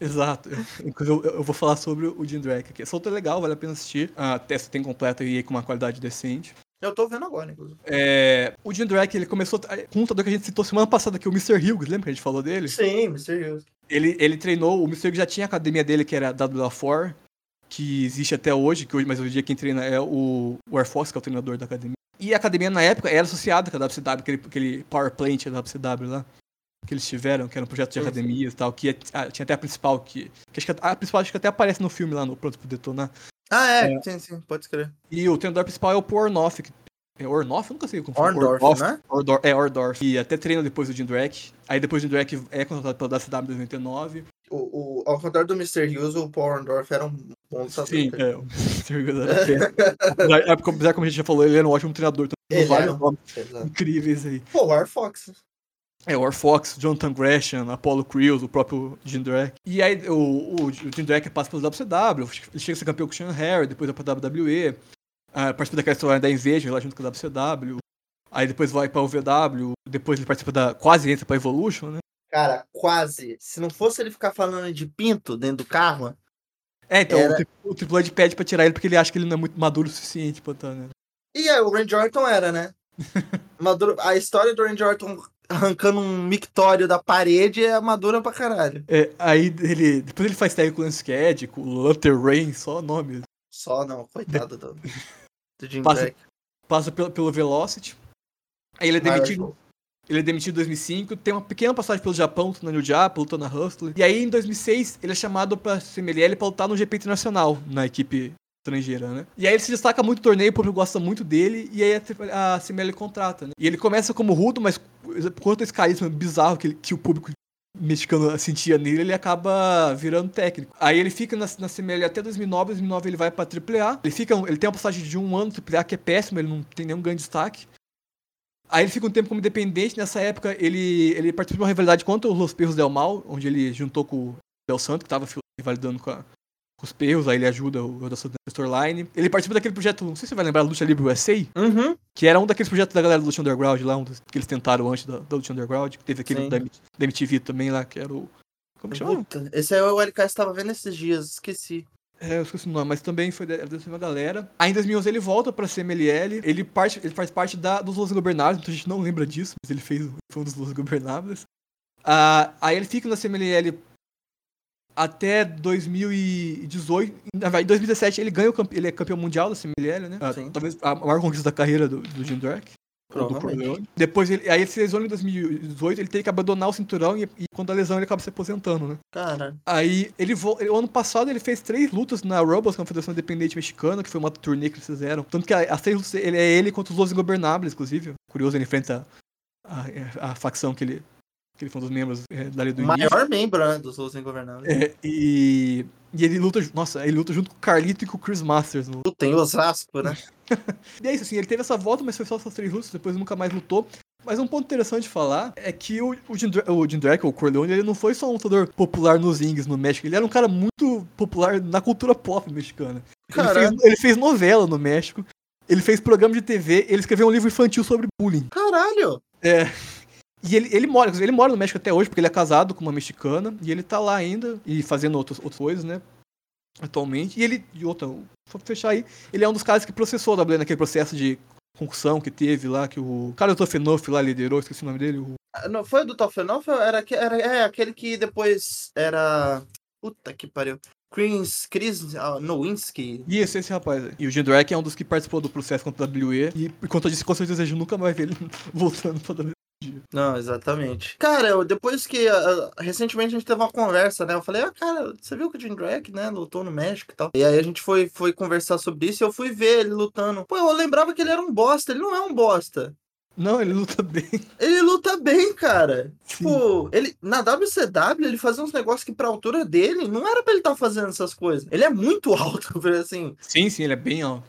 Exato. Inclusive, eu, eu vou falar sobre o Jim Drake aqui. Essa luta é legal, vale a pena assistir. A testa tem completa e aí com uma qualidade decente. Eu tô vendo agora, inclusive. É, o Jim Drake, ele começou com um lutador que a gente citou semana passada, que é o Mr. Hughes, lembra que a gente falou dele? Sim, Mr. Hughes. Ele, ele treinou, o Mr. Hughes já tinha a academia dele, que era a WL4, que existe até hoje, que hoje, mas hoje em dia quem treina é o, o Air Fox, que é o treinador da academia. E a academia, na época, era associada com a WCW, aquele, aquele Power Plant da WCW lá, que eles tiveram, que era um projeto de Sim, academias e tal, que é- tinha até a principal, que, que acho que a, a principal acho que até aparece no filme lá, no Pronto pro Detonar. Ah, é, sim, sim, pode escrever. E o treinador principal é o Paul Ornoff, é Ornoff? Eu nunca sei como fala. Orndorff, né? Ordor- é, Ordorf. E até treina depois do Jim Drake. Aí depois do Jim Drake é contratado pela em 99. O, o, ao contrário do Mr. Hughes, o Paul Orndorff era um bom. Sim, é. O Mr. Hughes era. Apesar- é, como- a gente já falou, ele era um ótimo treinador. Ele vários era. nomes incríveis aí. Pô, o War Fox. É, o War Fox, Jonathan Gresham, Apollo Crews, o próprio Jim Drake. E aí o, o, o Jim Drake passa pelo WCW, ele chega a ser campeão com o Sean Harry, depois vai pra WWE. Ah, participa daquela história da Invasion lá junto com a WCW. Aí depois vai pra UVW, depois ele participa da. quase entra pra Evolution, né? Cara, quase. Se não fosse ele ficar falando de pinto dentro do carro, É, então Era- o, o Triple H pede pra tirar ele porque ele acha que ele não é muito maduro o suficiente pra estar, né? E aí, o Randy Orton era, né? Maduro... A história do Randy Orton arrancando um mictório da parede é madura pra caralho. É, aí ele. Depois ele faz tag com o Lance Cad, com o Luther Rain, só nome. Só não, coitado do, do Jim Passa-. Passa pelo, pelo Velocity. Aí ele é demitido. Ele é demitido em 2005, tem uma pequena passagem pelo Japão, lutando na New Japan, lutando na Hustler. E aí, em 2006, ele é chamado pra CMLL pra lutar no GP Internacional, na equipe estrangeira, né? E aí ele se destaca muito no torneio, o público gosta muito dele, e aí a, a CMLL contrata, né? E ele começa como rudo, mas por conta desse carisma bizarro que, ele- que o público mexicano sentia nele, ele acaba virando técnico. Aí ele fica na, na CML até 2009, 2009 ele vai pra AAA. Ele fica, ele tem uma passagem de um ano no AAA que é péssimo, ele não tem nenhum grande destaque. Aí ele fica um tempo como independente. Nessa época, ele, ele participa de uma rivalidade contra os Los Perros Del Mal, onde ele juntou com o Del Santo, que estava rivalizando com, a- os Perros. Aí ele ajuda o na storyline. Ele participa daquele projeto, não sei se você vai lembrar, Lucha Libre USA, Uhum. que era um daqueles projetos da galera do Lucha Underground lá, um dos, que eles tentaram antes da, da Lucha Underground. Teve aquele Sim. da, da MTV também lá, que era o. Como que chama? Puta, esse aí o LK estava vendo esses dias, esqueci. É, eu esqueci o nome, mas também foi da, mesma galera. Aí em 2011 ele volta pra CMLL, ele, parte, ele faz parte da, dos Los Gobernáveis, então a gente não lembra disso, mas ele fez, foi um dos Los Gobernáveis. Ah, aí ele fica na CMLL até 2018. Na verdade, em 2017 ele ganha o campe... ele é campeão mundial da CMLL, né? Ah, Sim. talvez a maior conquista da carreira do, do Jim Drake. Depois ele, aí ele se lesiona em 2018, ele tem que abandonar o cinturão e, e quando a lesão ele acaba se aposentando, né? Cara, Aí ele vo... ele- o ano passado ele fez três lutas na Rebels, que é uma federação independente mexicana, que foi uma turnê que eles fizeram. Tanto que as três lutas ele é ele contra os Los Ingobernables, inclusive. Curioso, ele enfrenta a, a- a facção que ele, que ele foi um dos membros é, dali do o início. maior membro né, dos Los Ingovernáveis. É, e, e ele luta, nossa, ele luta junto com o Carlito e com o Chris Masters. No... Tem Osasco, né? E é isso, assim, ele teve essa volta, mas foi só essas três lutas, depois nunca mais lutou. Mas um ponto interessante de falar é que o, o, Jim, o Jim Drake, o Corleone, ele não foi só um lutador popular nos rings no México, ele era um cara muito popular na cultura pop mexicana. Ele fez, ele fez novela no México, ele fez programa de TV, ele escreveu um livro infantil sobre bullying. Caralho! É. E ele, ele mora, ele mora no México até hoje, porque ele é casado com uma mexicana, e ele tá lá ainda, e fazendo outras, outras coisas, né? Atualmente. E ele, e outra, só pra fechar aí, ele é um dos caras que processou a WWE naquele processo de concussão que teve lá, que o cara do Tofenoff lá liderou, esqueci o nome dele. O... Ah, Não, foi do Tofenoff? Era, era é, aquele que depois era. Puta que pariu. Chris, Chris ah, Nowinski. Isso, esse rapaz aí. E o Jim Drake é um dos que participou do processo contra a WWE, e por conta disso, com certeza, a gente nunca vai ver ele voltando pra WWE. Não, exatamente. Cara, eu, depois que. ah, recentemente a gente teve uma conversa, né? Eu falei, ah, cara, você viu que o Jim Drake, né, lutou no México e tal. E aí a gente foi, foi conversar sobre isso e eu fui ver ele lutando. Pô, eu lembrava que ele era um bosta. Ele não é um bosta. Não, ele luta bem. Ele luta bem, cara. Tipo, ele na WCW ele fazia uns negócios que pra altura dele não era pra ele estar fazendo essas coisas. Ele é muito alto, assim. Sim, sim, ele é bem alto.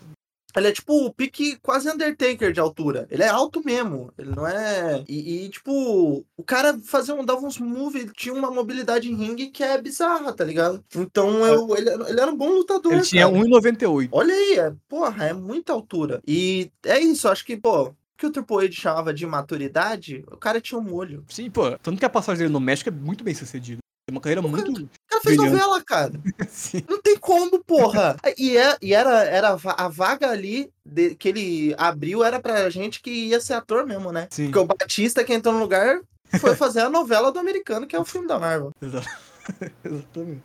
Ele é tipo o pique quase Undertaker de altura. Ele é alto mesmo. Ele não é. E, e, tipo, o cara fazia um, dava uns moves, tinha uma mobilidade em ringue que é bizarra, tá ligado? Então eu, ele, era- ele era um bom lutador. Ele tinha cara. 1,98. Olha aí, é, porra, é muita altura. E é isso, acho que, pô, o que o Triple H chamava de maturidade, o cara tinha um molho. Sim, pô. Tanto que a passagem dele no México é muito bem sucedida. Tem uma carreira muito. O cara fez Brilhante. novela, cara. Não tem como, porra. E, é, e era, era a va- a vaga ali de- que ele abriu era pra gente que ia ser ator mesmo, né? Sim. Porque o Batista que entrou no lugar foi fazer a novela do americano, que é o filme da Marvel. Exatamente.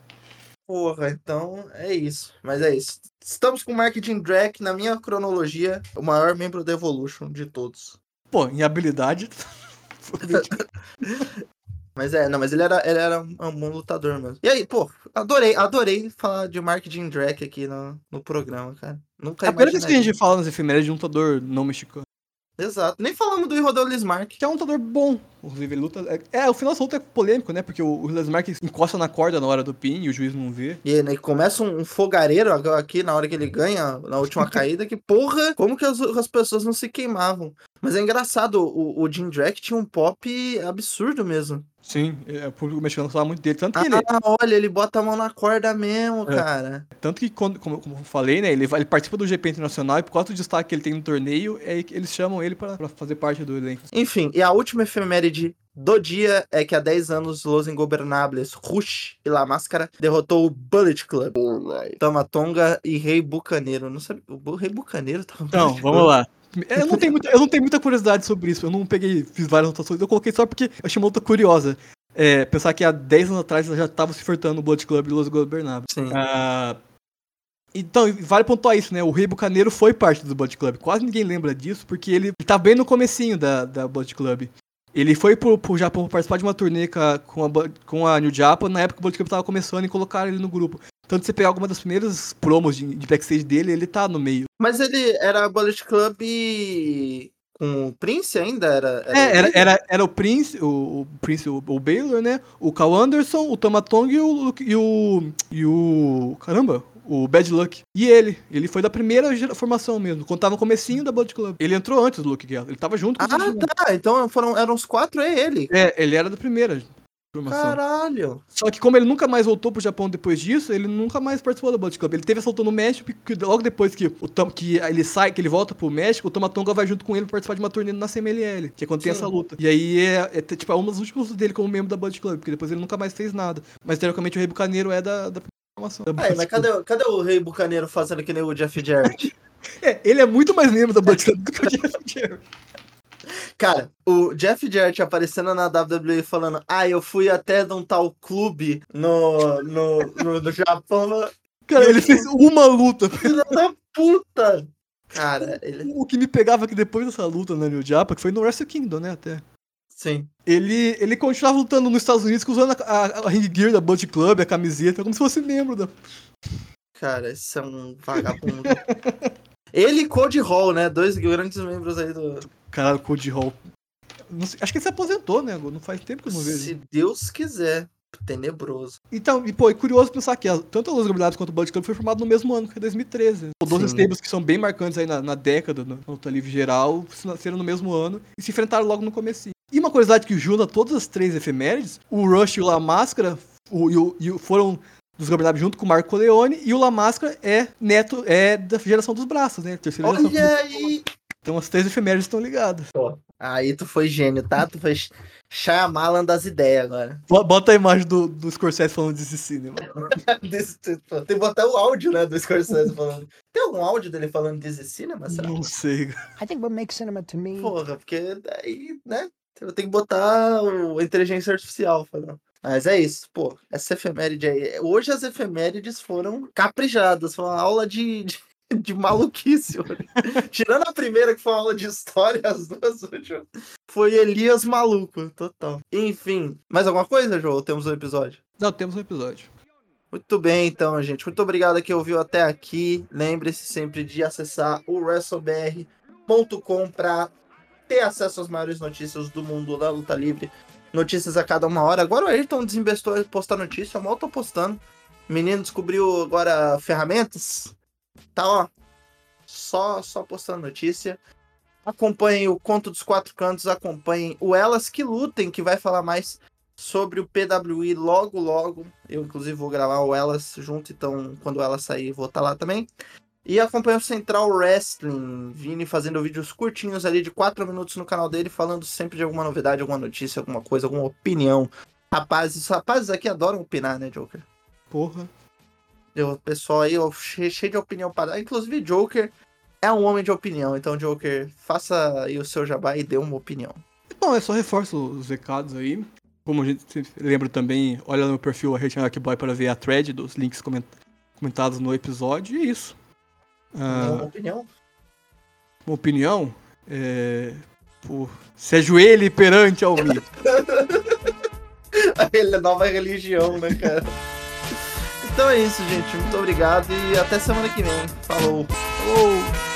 Porra, então é isso. Mas é isso. Estamos com o Mark Jim Drake, na minha cronologia, o maior membro da Evolution de todos. Pô, em habilidade. Mas é, não, mas ele era, ele era um, um bom lutador mesmo. E aí, pô, adorei, adorei falar de Mark Jim Drake aqui no, no programa, cara. Nunca É a primeira vez que a gente fala nas efemérides de um lutador não mexicano. Exato. Nem falamos do Rodel Lismark. Que é um lutador bom. Inclusive, ele luta. É, é, o final dessa luta é polêmico, né? Porque o, o Lesmark encosta na corda na hora do pin e o juiz não vê. E né, começa um, um fogareiro aqui na hora que ele ganha, na última caída, que porra, como que as, as pessoas não se queimavam. Mas é engraçado, o, o Jim Drake tinha um pop absurdo mesmo. Sim, é, o público mexicano fala muito dele. Tanto que, ele, Ah, olha, ele bota a mão na corda mesmo, É. cara. tanto que quando, como, como eu falei, né? Ele, ele participa do GP Internacional e por causa do destaque que ele tem no torneio, é que eles chamam ele pra, pra fazer parte do elenco. Enfim, e a última efeméride do dia é que há 10 anos Los Ingobernables, Rush e La Máscara derrotou o Bullet Club. Tamatonga e Rei Bucaneiro. Não sabia, o Rei Bucaneiro tava Então, vamos lá. Eu não, tenho muita, eu não tenho muita curiosidade sobre isso. Eu não peguei, fiz várias anotações. Eu coloquei só porque eu achei uma luta curiosa. É, pensar que há 10 anos atrás ela já tava se flertando no Blood Club e Los Gobernables. Sim. Ah, então, vale pontuar isso, né? O Rei Bucaneiro foi parte do Blood Club. Quase ninguém lembra disso, porque ele tá bem no comecinho da, da Blood Club. Ele foi pro, pro Japão participar de uma turnê com a, com a, New Japan, na época que o Blood Club tava começando e colocaram ele no grupo. Tanto que você pegar alguma das primeiras promos de, de backstage dele, ele tá no meio. Mas ele era Bullet Club com o Prince ainda? Era, É, era, era, era o Prince, o, o Prince, o, o Baylor, né? O Cal Anderson, o Tomatong e o, e o. E o. Caramba! O Bad Luck. E ele. Ele foi da primeira formação mesmo. Quando tava no comecinho da Blood Club. Ele entrou antes do Luke Gallows. Ele tava junto com Ah, tá. Então foram, eram os quatro, é ele. É, ele era da primeira. Caralho. Só que como ele nunca mais voltou pro Japão depois disso, ele nunca mais participou da Blood Club. Ele teve essa luta no México, que logo depois que, o Tom, que ele sai, que ele volta pro México, o Tomatonga vai junto com ele participar de uma turnê na CMLL, que é quando tem Sim. essa luta. E aí é, é, tipo, é uma das últimas lutas dele como membro da Blood Club, porque depois ele nunca mais fez nada. Mas teoricamente o Rei Bucaneiro é da, da informação. Aí, mas cadê, o- cadê o Rei Bucaneiro fazendo que nem o Jeff Jarrett? É, ele é muito mais membro da Blood Club do que o Jeff Jarrett. Cara, o Jeff Jarrett aparecendo na WWE falando: Ah, eu fui até de um tal clube no, no, no, no Japão. Cara, ele fez uma luta. Filha da puta! Cara, ele. O que me pegava aqui depois dessa luta na New Japan, que foi no Wrestle Kingdom, né, até. Sim. Ele, ele continuava lutando nos Estados Unidos usando a, a, a ring gear da Blood Club, a camiseta, como se fosse membro da... Cara, esse é um vagabundo. ele e Cody Hall, né? Dois grandes membros aí do. Caralho, Cody Hall. Sei- acho que ele se aposentou, né? Não faz tempo que eu não vejo. Se Deus quiser. Tenebroso. Então, e pô, é curioso pensar que tanto a Los Gabrielados quanto o Blood Club foi formado no mesmo ano, que é 2013. São 12 Sim. tables que são bem marcantes aí na, na década, na luta livre geral, se nasceram no mesmo ano e se enfrentaram logo no comecinho. E uma curiosidade que junta todas as três efemérides, o Rush e o La Máscara o, e o- e o- foram dos Gabrielados junto com o Marco Leone, e o La Máscara é neto, é da geração dos braços, né? Terceira geração. Olha aí! Então as três efemérides estão ligadas. Aí tu foi gênio, tá? Tu foi Shyamalan das ideias agora. Bo- Bota a imagem do, do Scorsese falando desse cinema. Desse- Tem que botar o áudio, né, do Scorsese falando. Tem algum áudio dele falando desse cinema? Será? Não sei. I think what makes cinema to me Porra, porque daí, né? Eu tenho que botar o, a inteligência artificial falando. Mas é isso, pô. Essa efeméride aí. Hoje as efemérides foram caprichadas. Foi uma aula de, de, de maluquice. hoje. Tirando a primeira, que foi uma aula de história, as duas últimas. Foi Elias maluco, total. Enfim, mais alguma coisa, João? Temos um episódio. Não, temos um episódio. Muito bem, então, gente. Muito obrigado a quem ouviu até aqui. Lembre-se sempre de acessar o WrestleBR.com para ter acesso às maiores notícias do mundo da luta livre. Notícias a cada uma hora. Agora o Ayrton desembestou a postar notícia, eu mal tô postando. O menino descobriu agora ferramentas. Tá, ó. Só, só postando notícia. Acompanhem o Conto dos Quatro Cantos, acompanhem o Elas que Lutem, que vai falar mais sobre o PWI logo, logo. Eu, inclusive, vou gravar o Elas junto, então quando ela sair, vou estar lá também. E acompanha o Central Wrestling, Vini fazendo vídeos curtinhos ali de 4 minutos no canal dele, falando sempre de alguma novidade, alguma notícia, alguma coisa, alguma opinião. Rapazes, rapazes aqui adoram opinar, né, Joker? Porra. O pessoal aí, cheio, de opinião para. Inclusive, Joker é um homem de opinião. Então, Joker, faça aí o seu jabá e dê uma opinião. Bom, é só reforço os recados aí. Como a gente lembra também, olha no meu perfil a Boy para ver a thread dos links coment- comentados no episódio. E é isso. Ah, Uma opinião? uma opinião? É. Pô, se ajoelhe perante ao mito. Ele é nova religião, né, cara? Então é isso, gente. Muito obrigado e até semana que vem. Falou. Falou!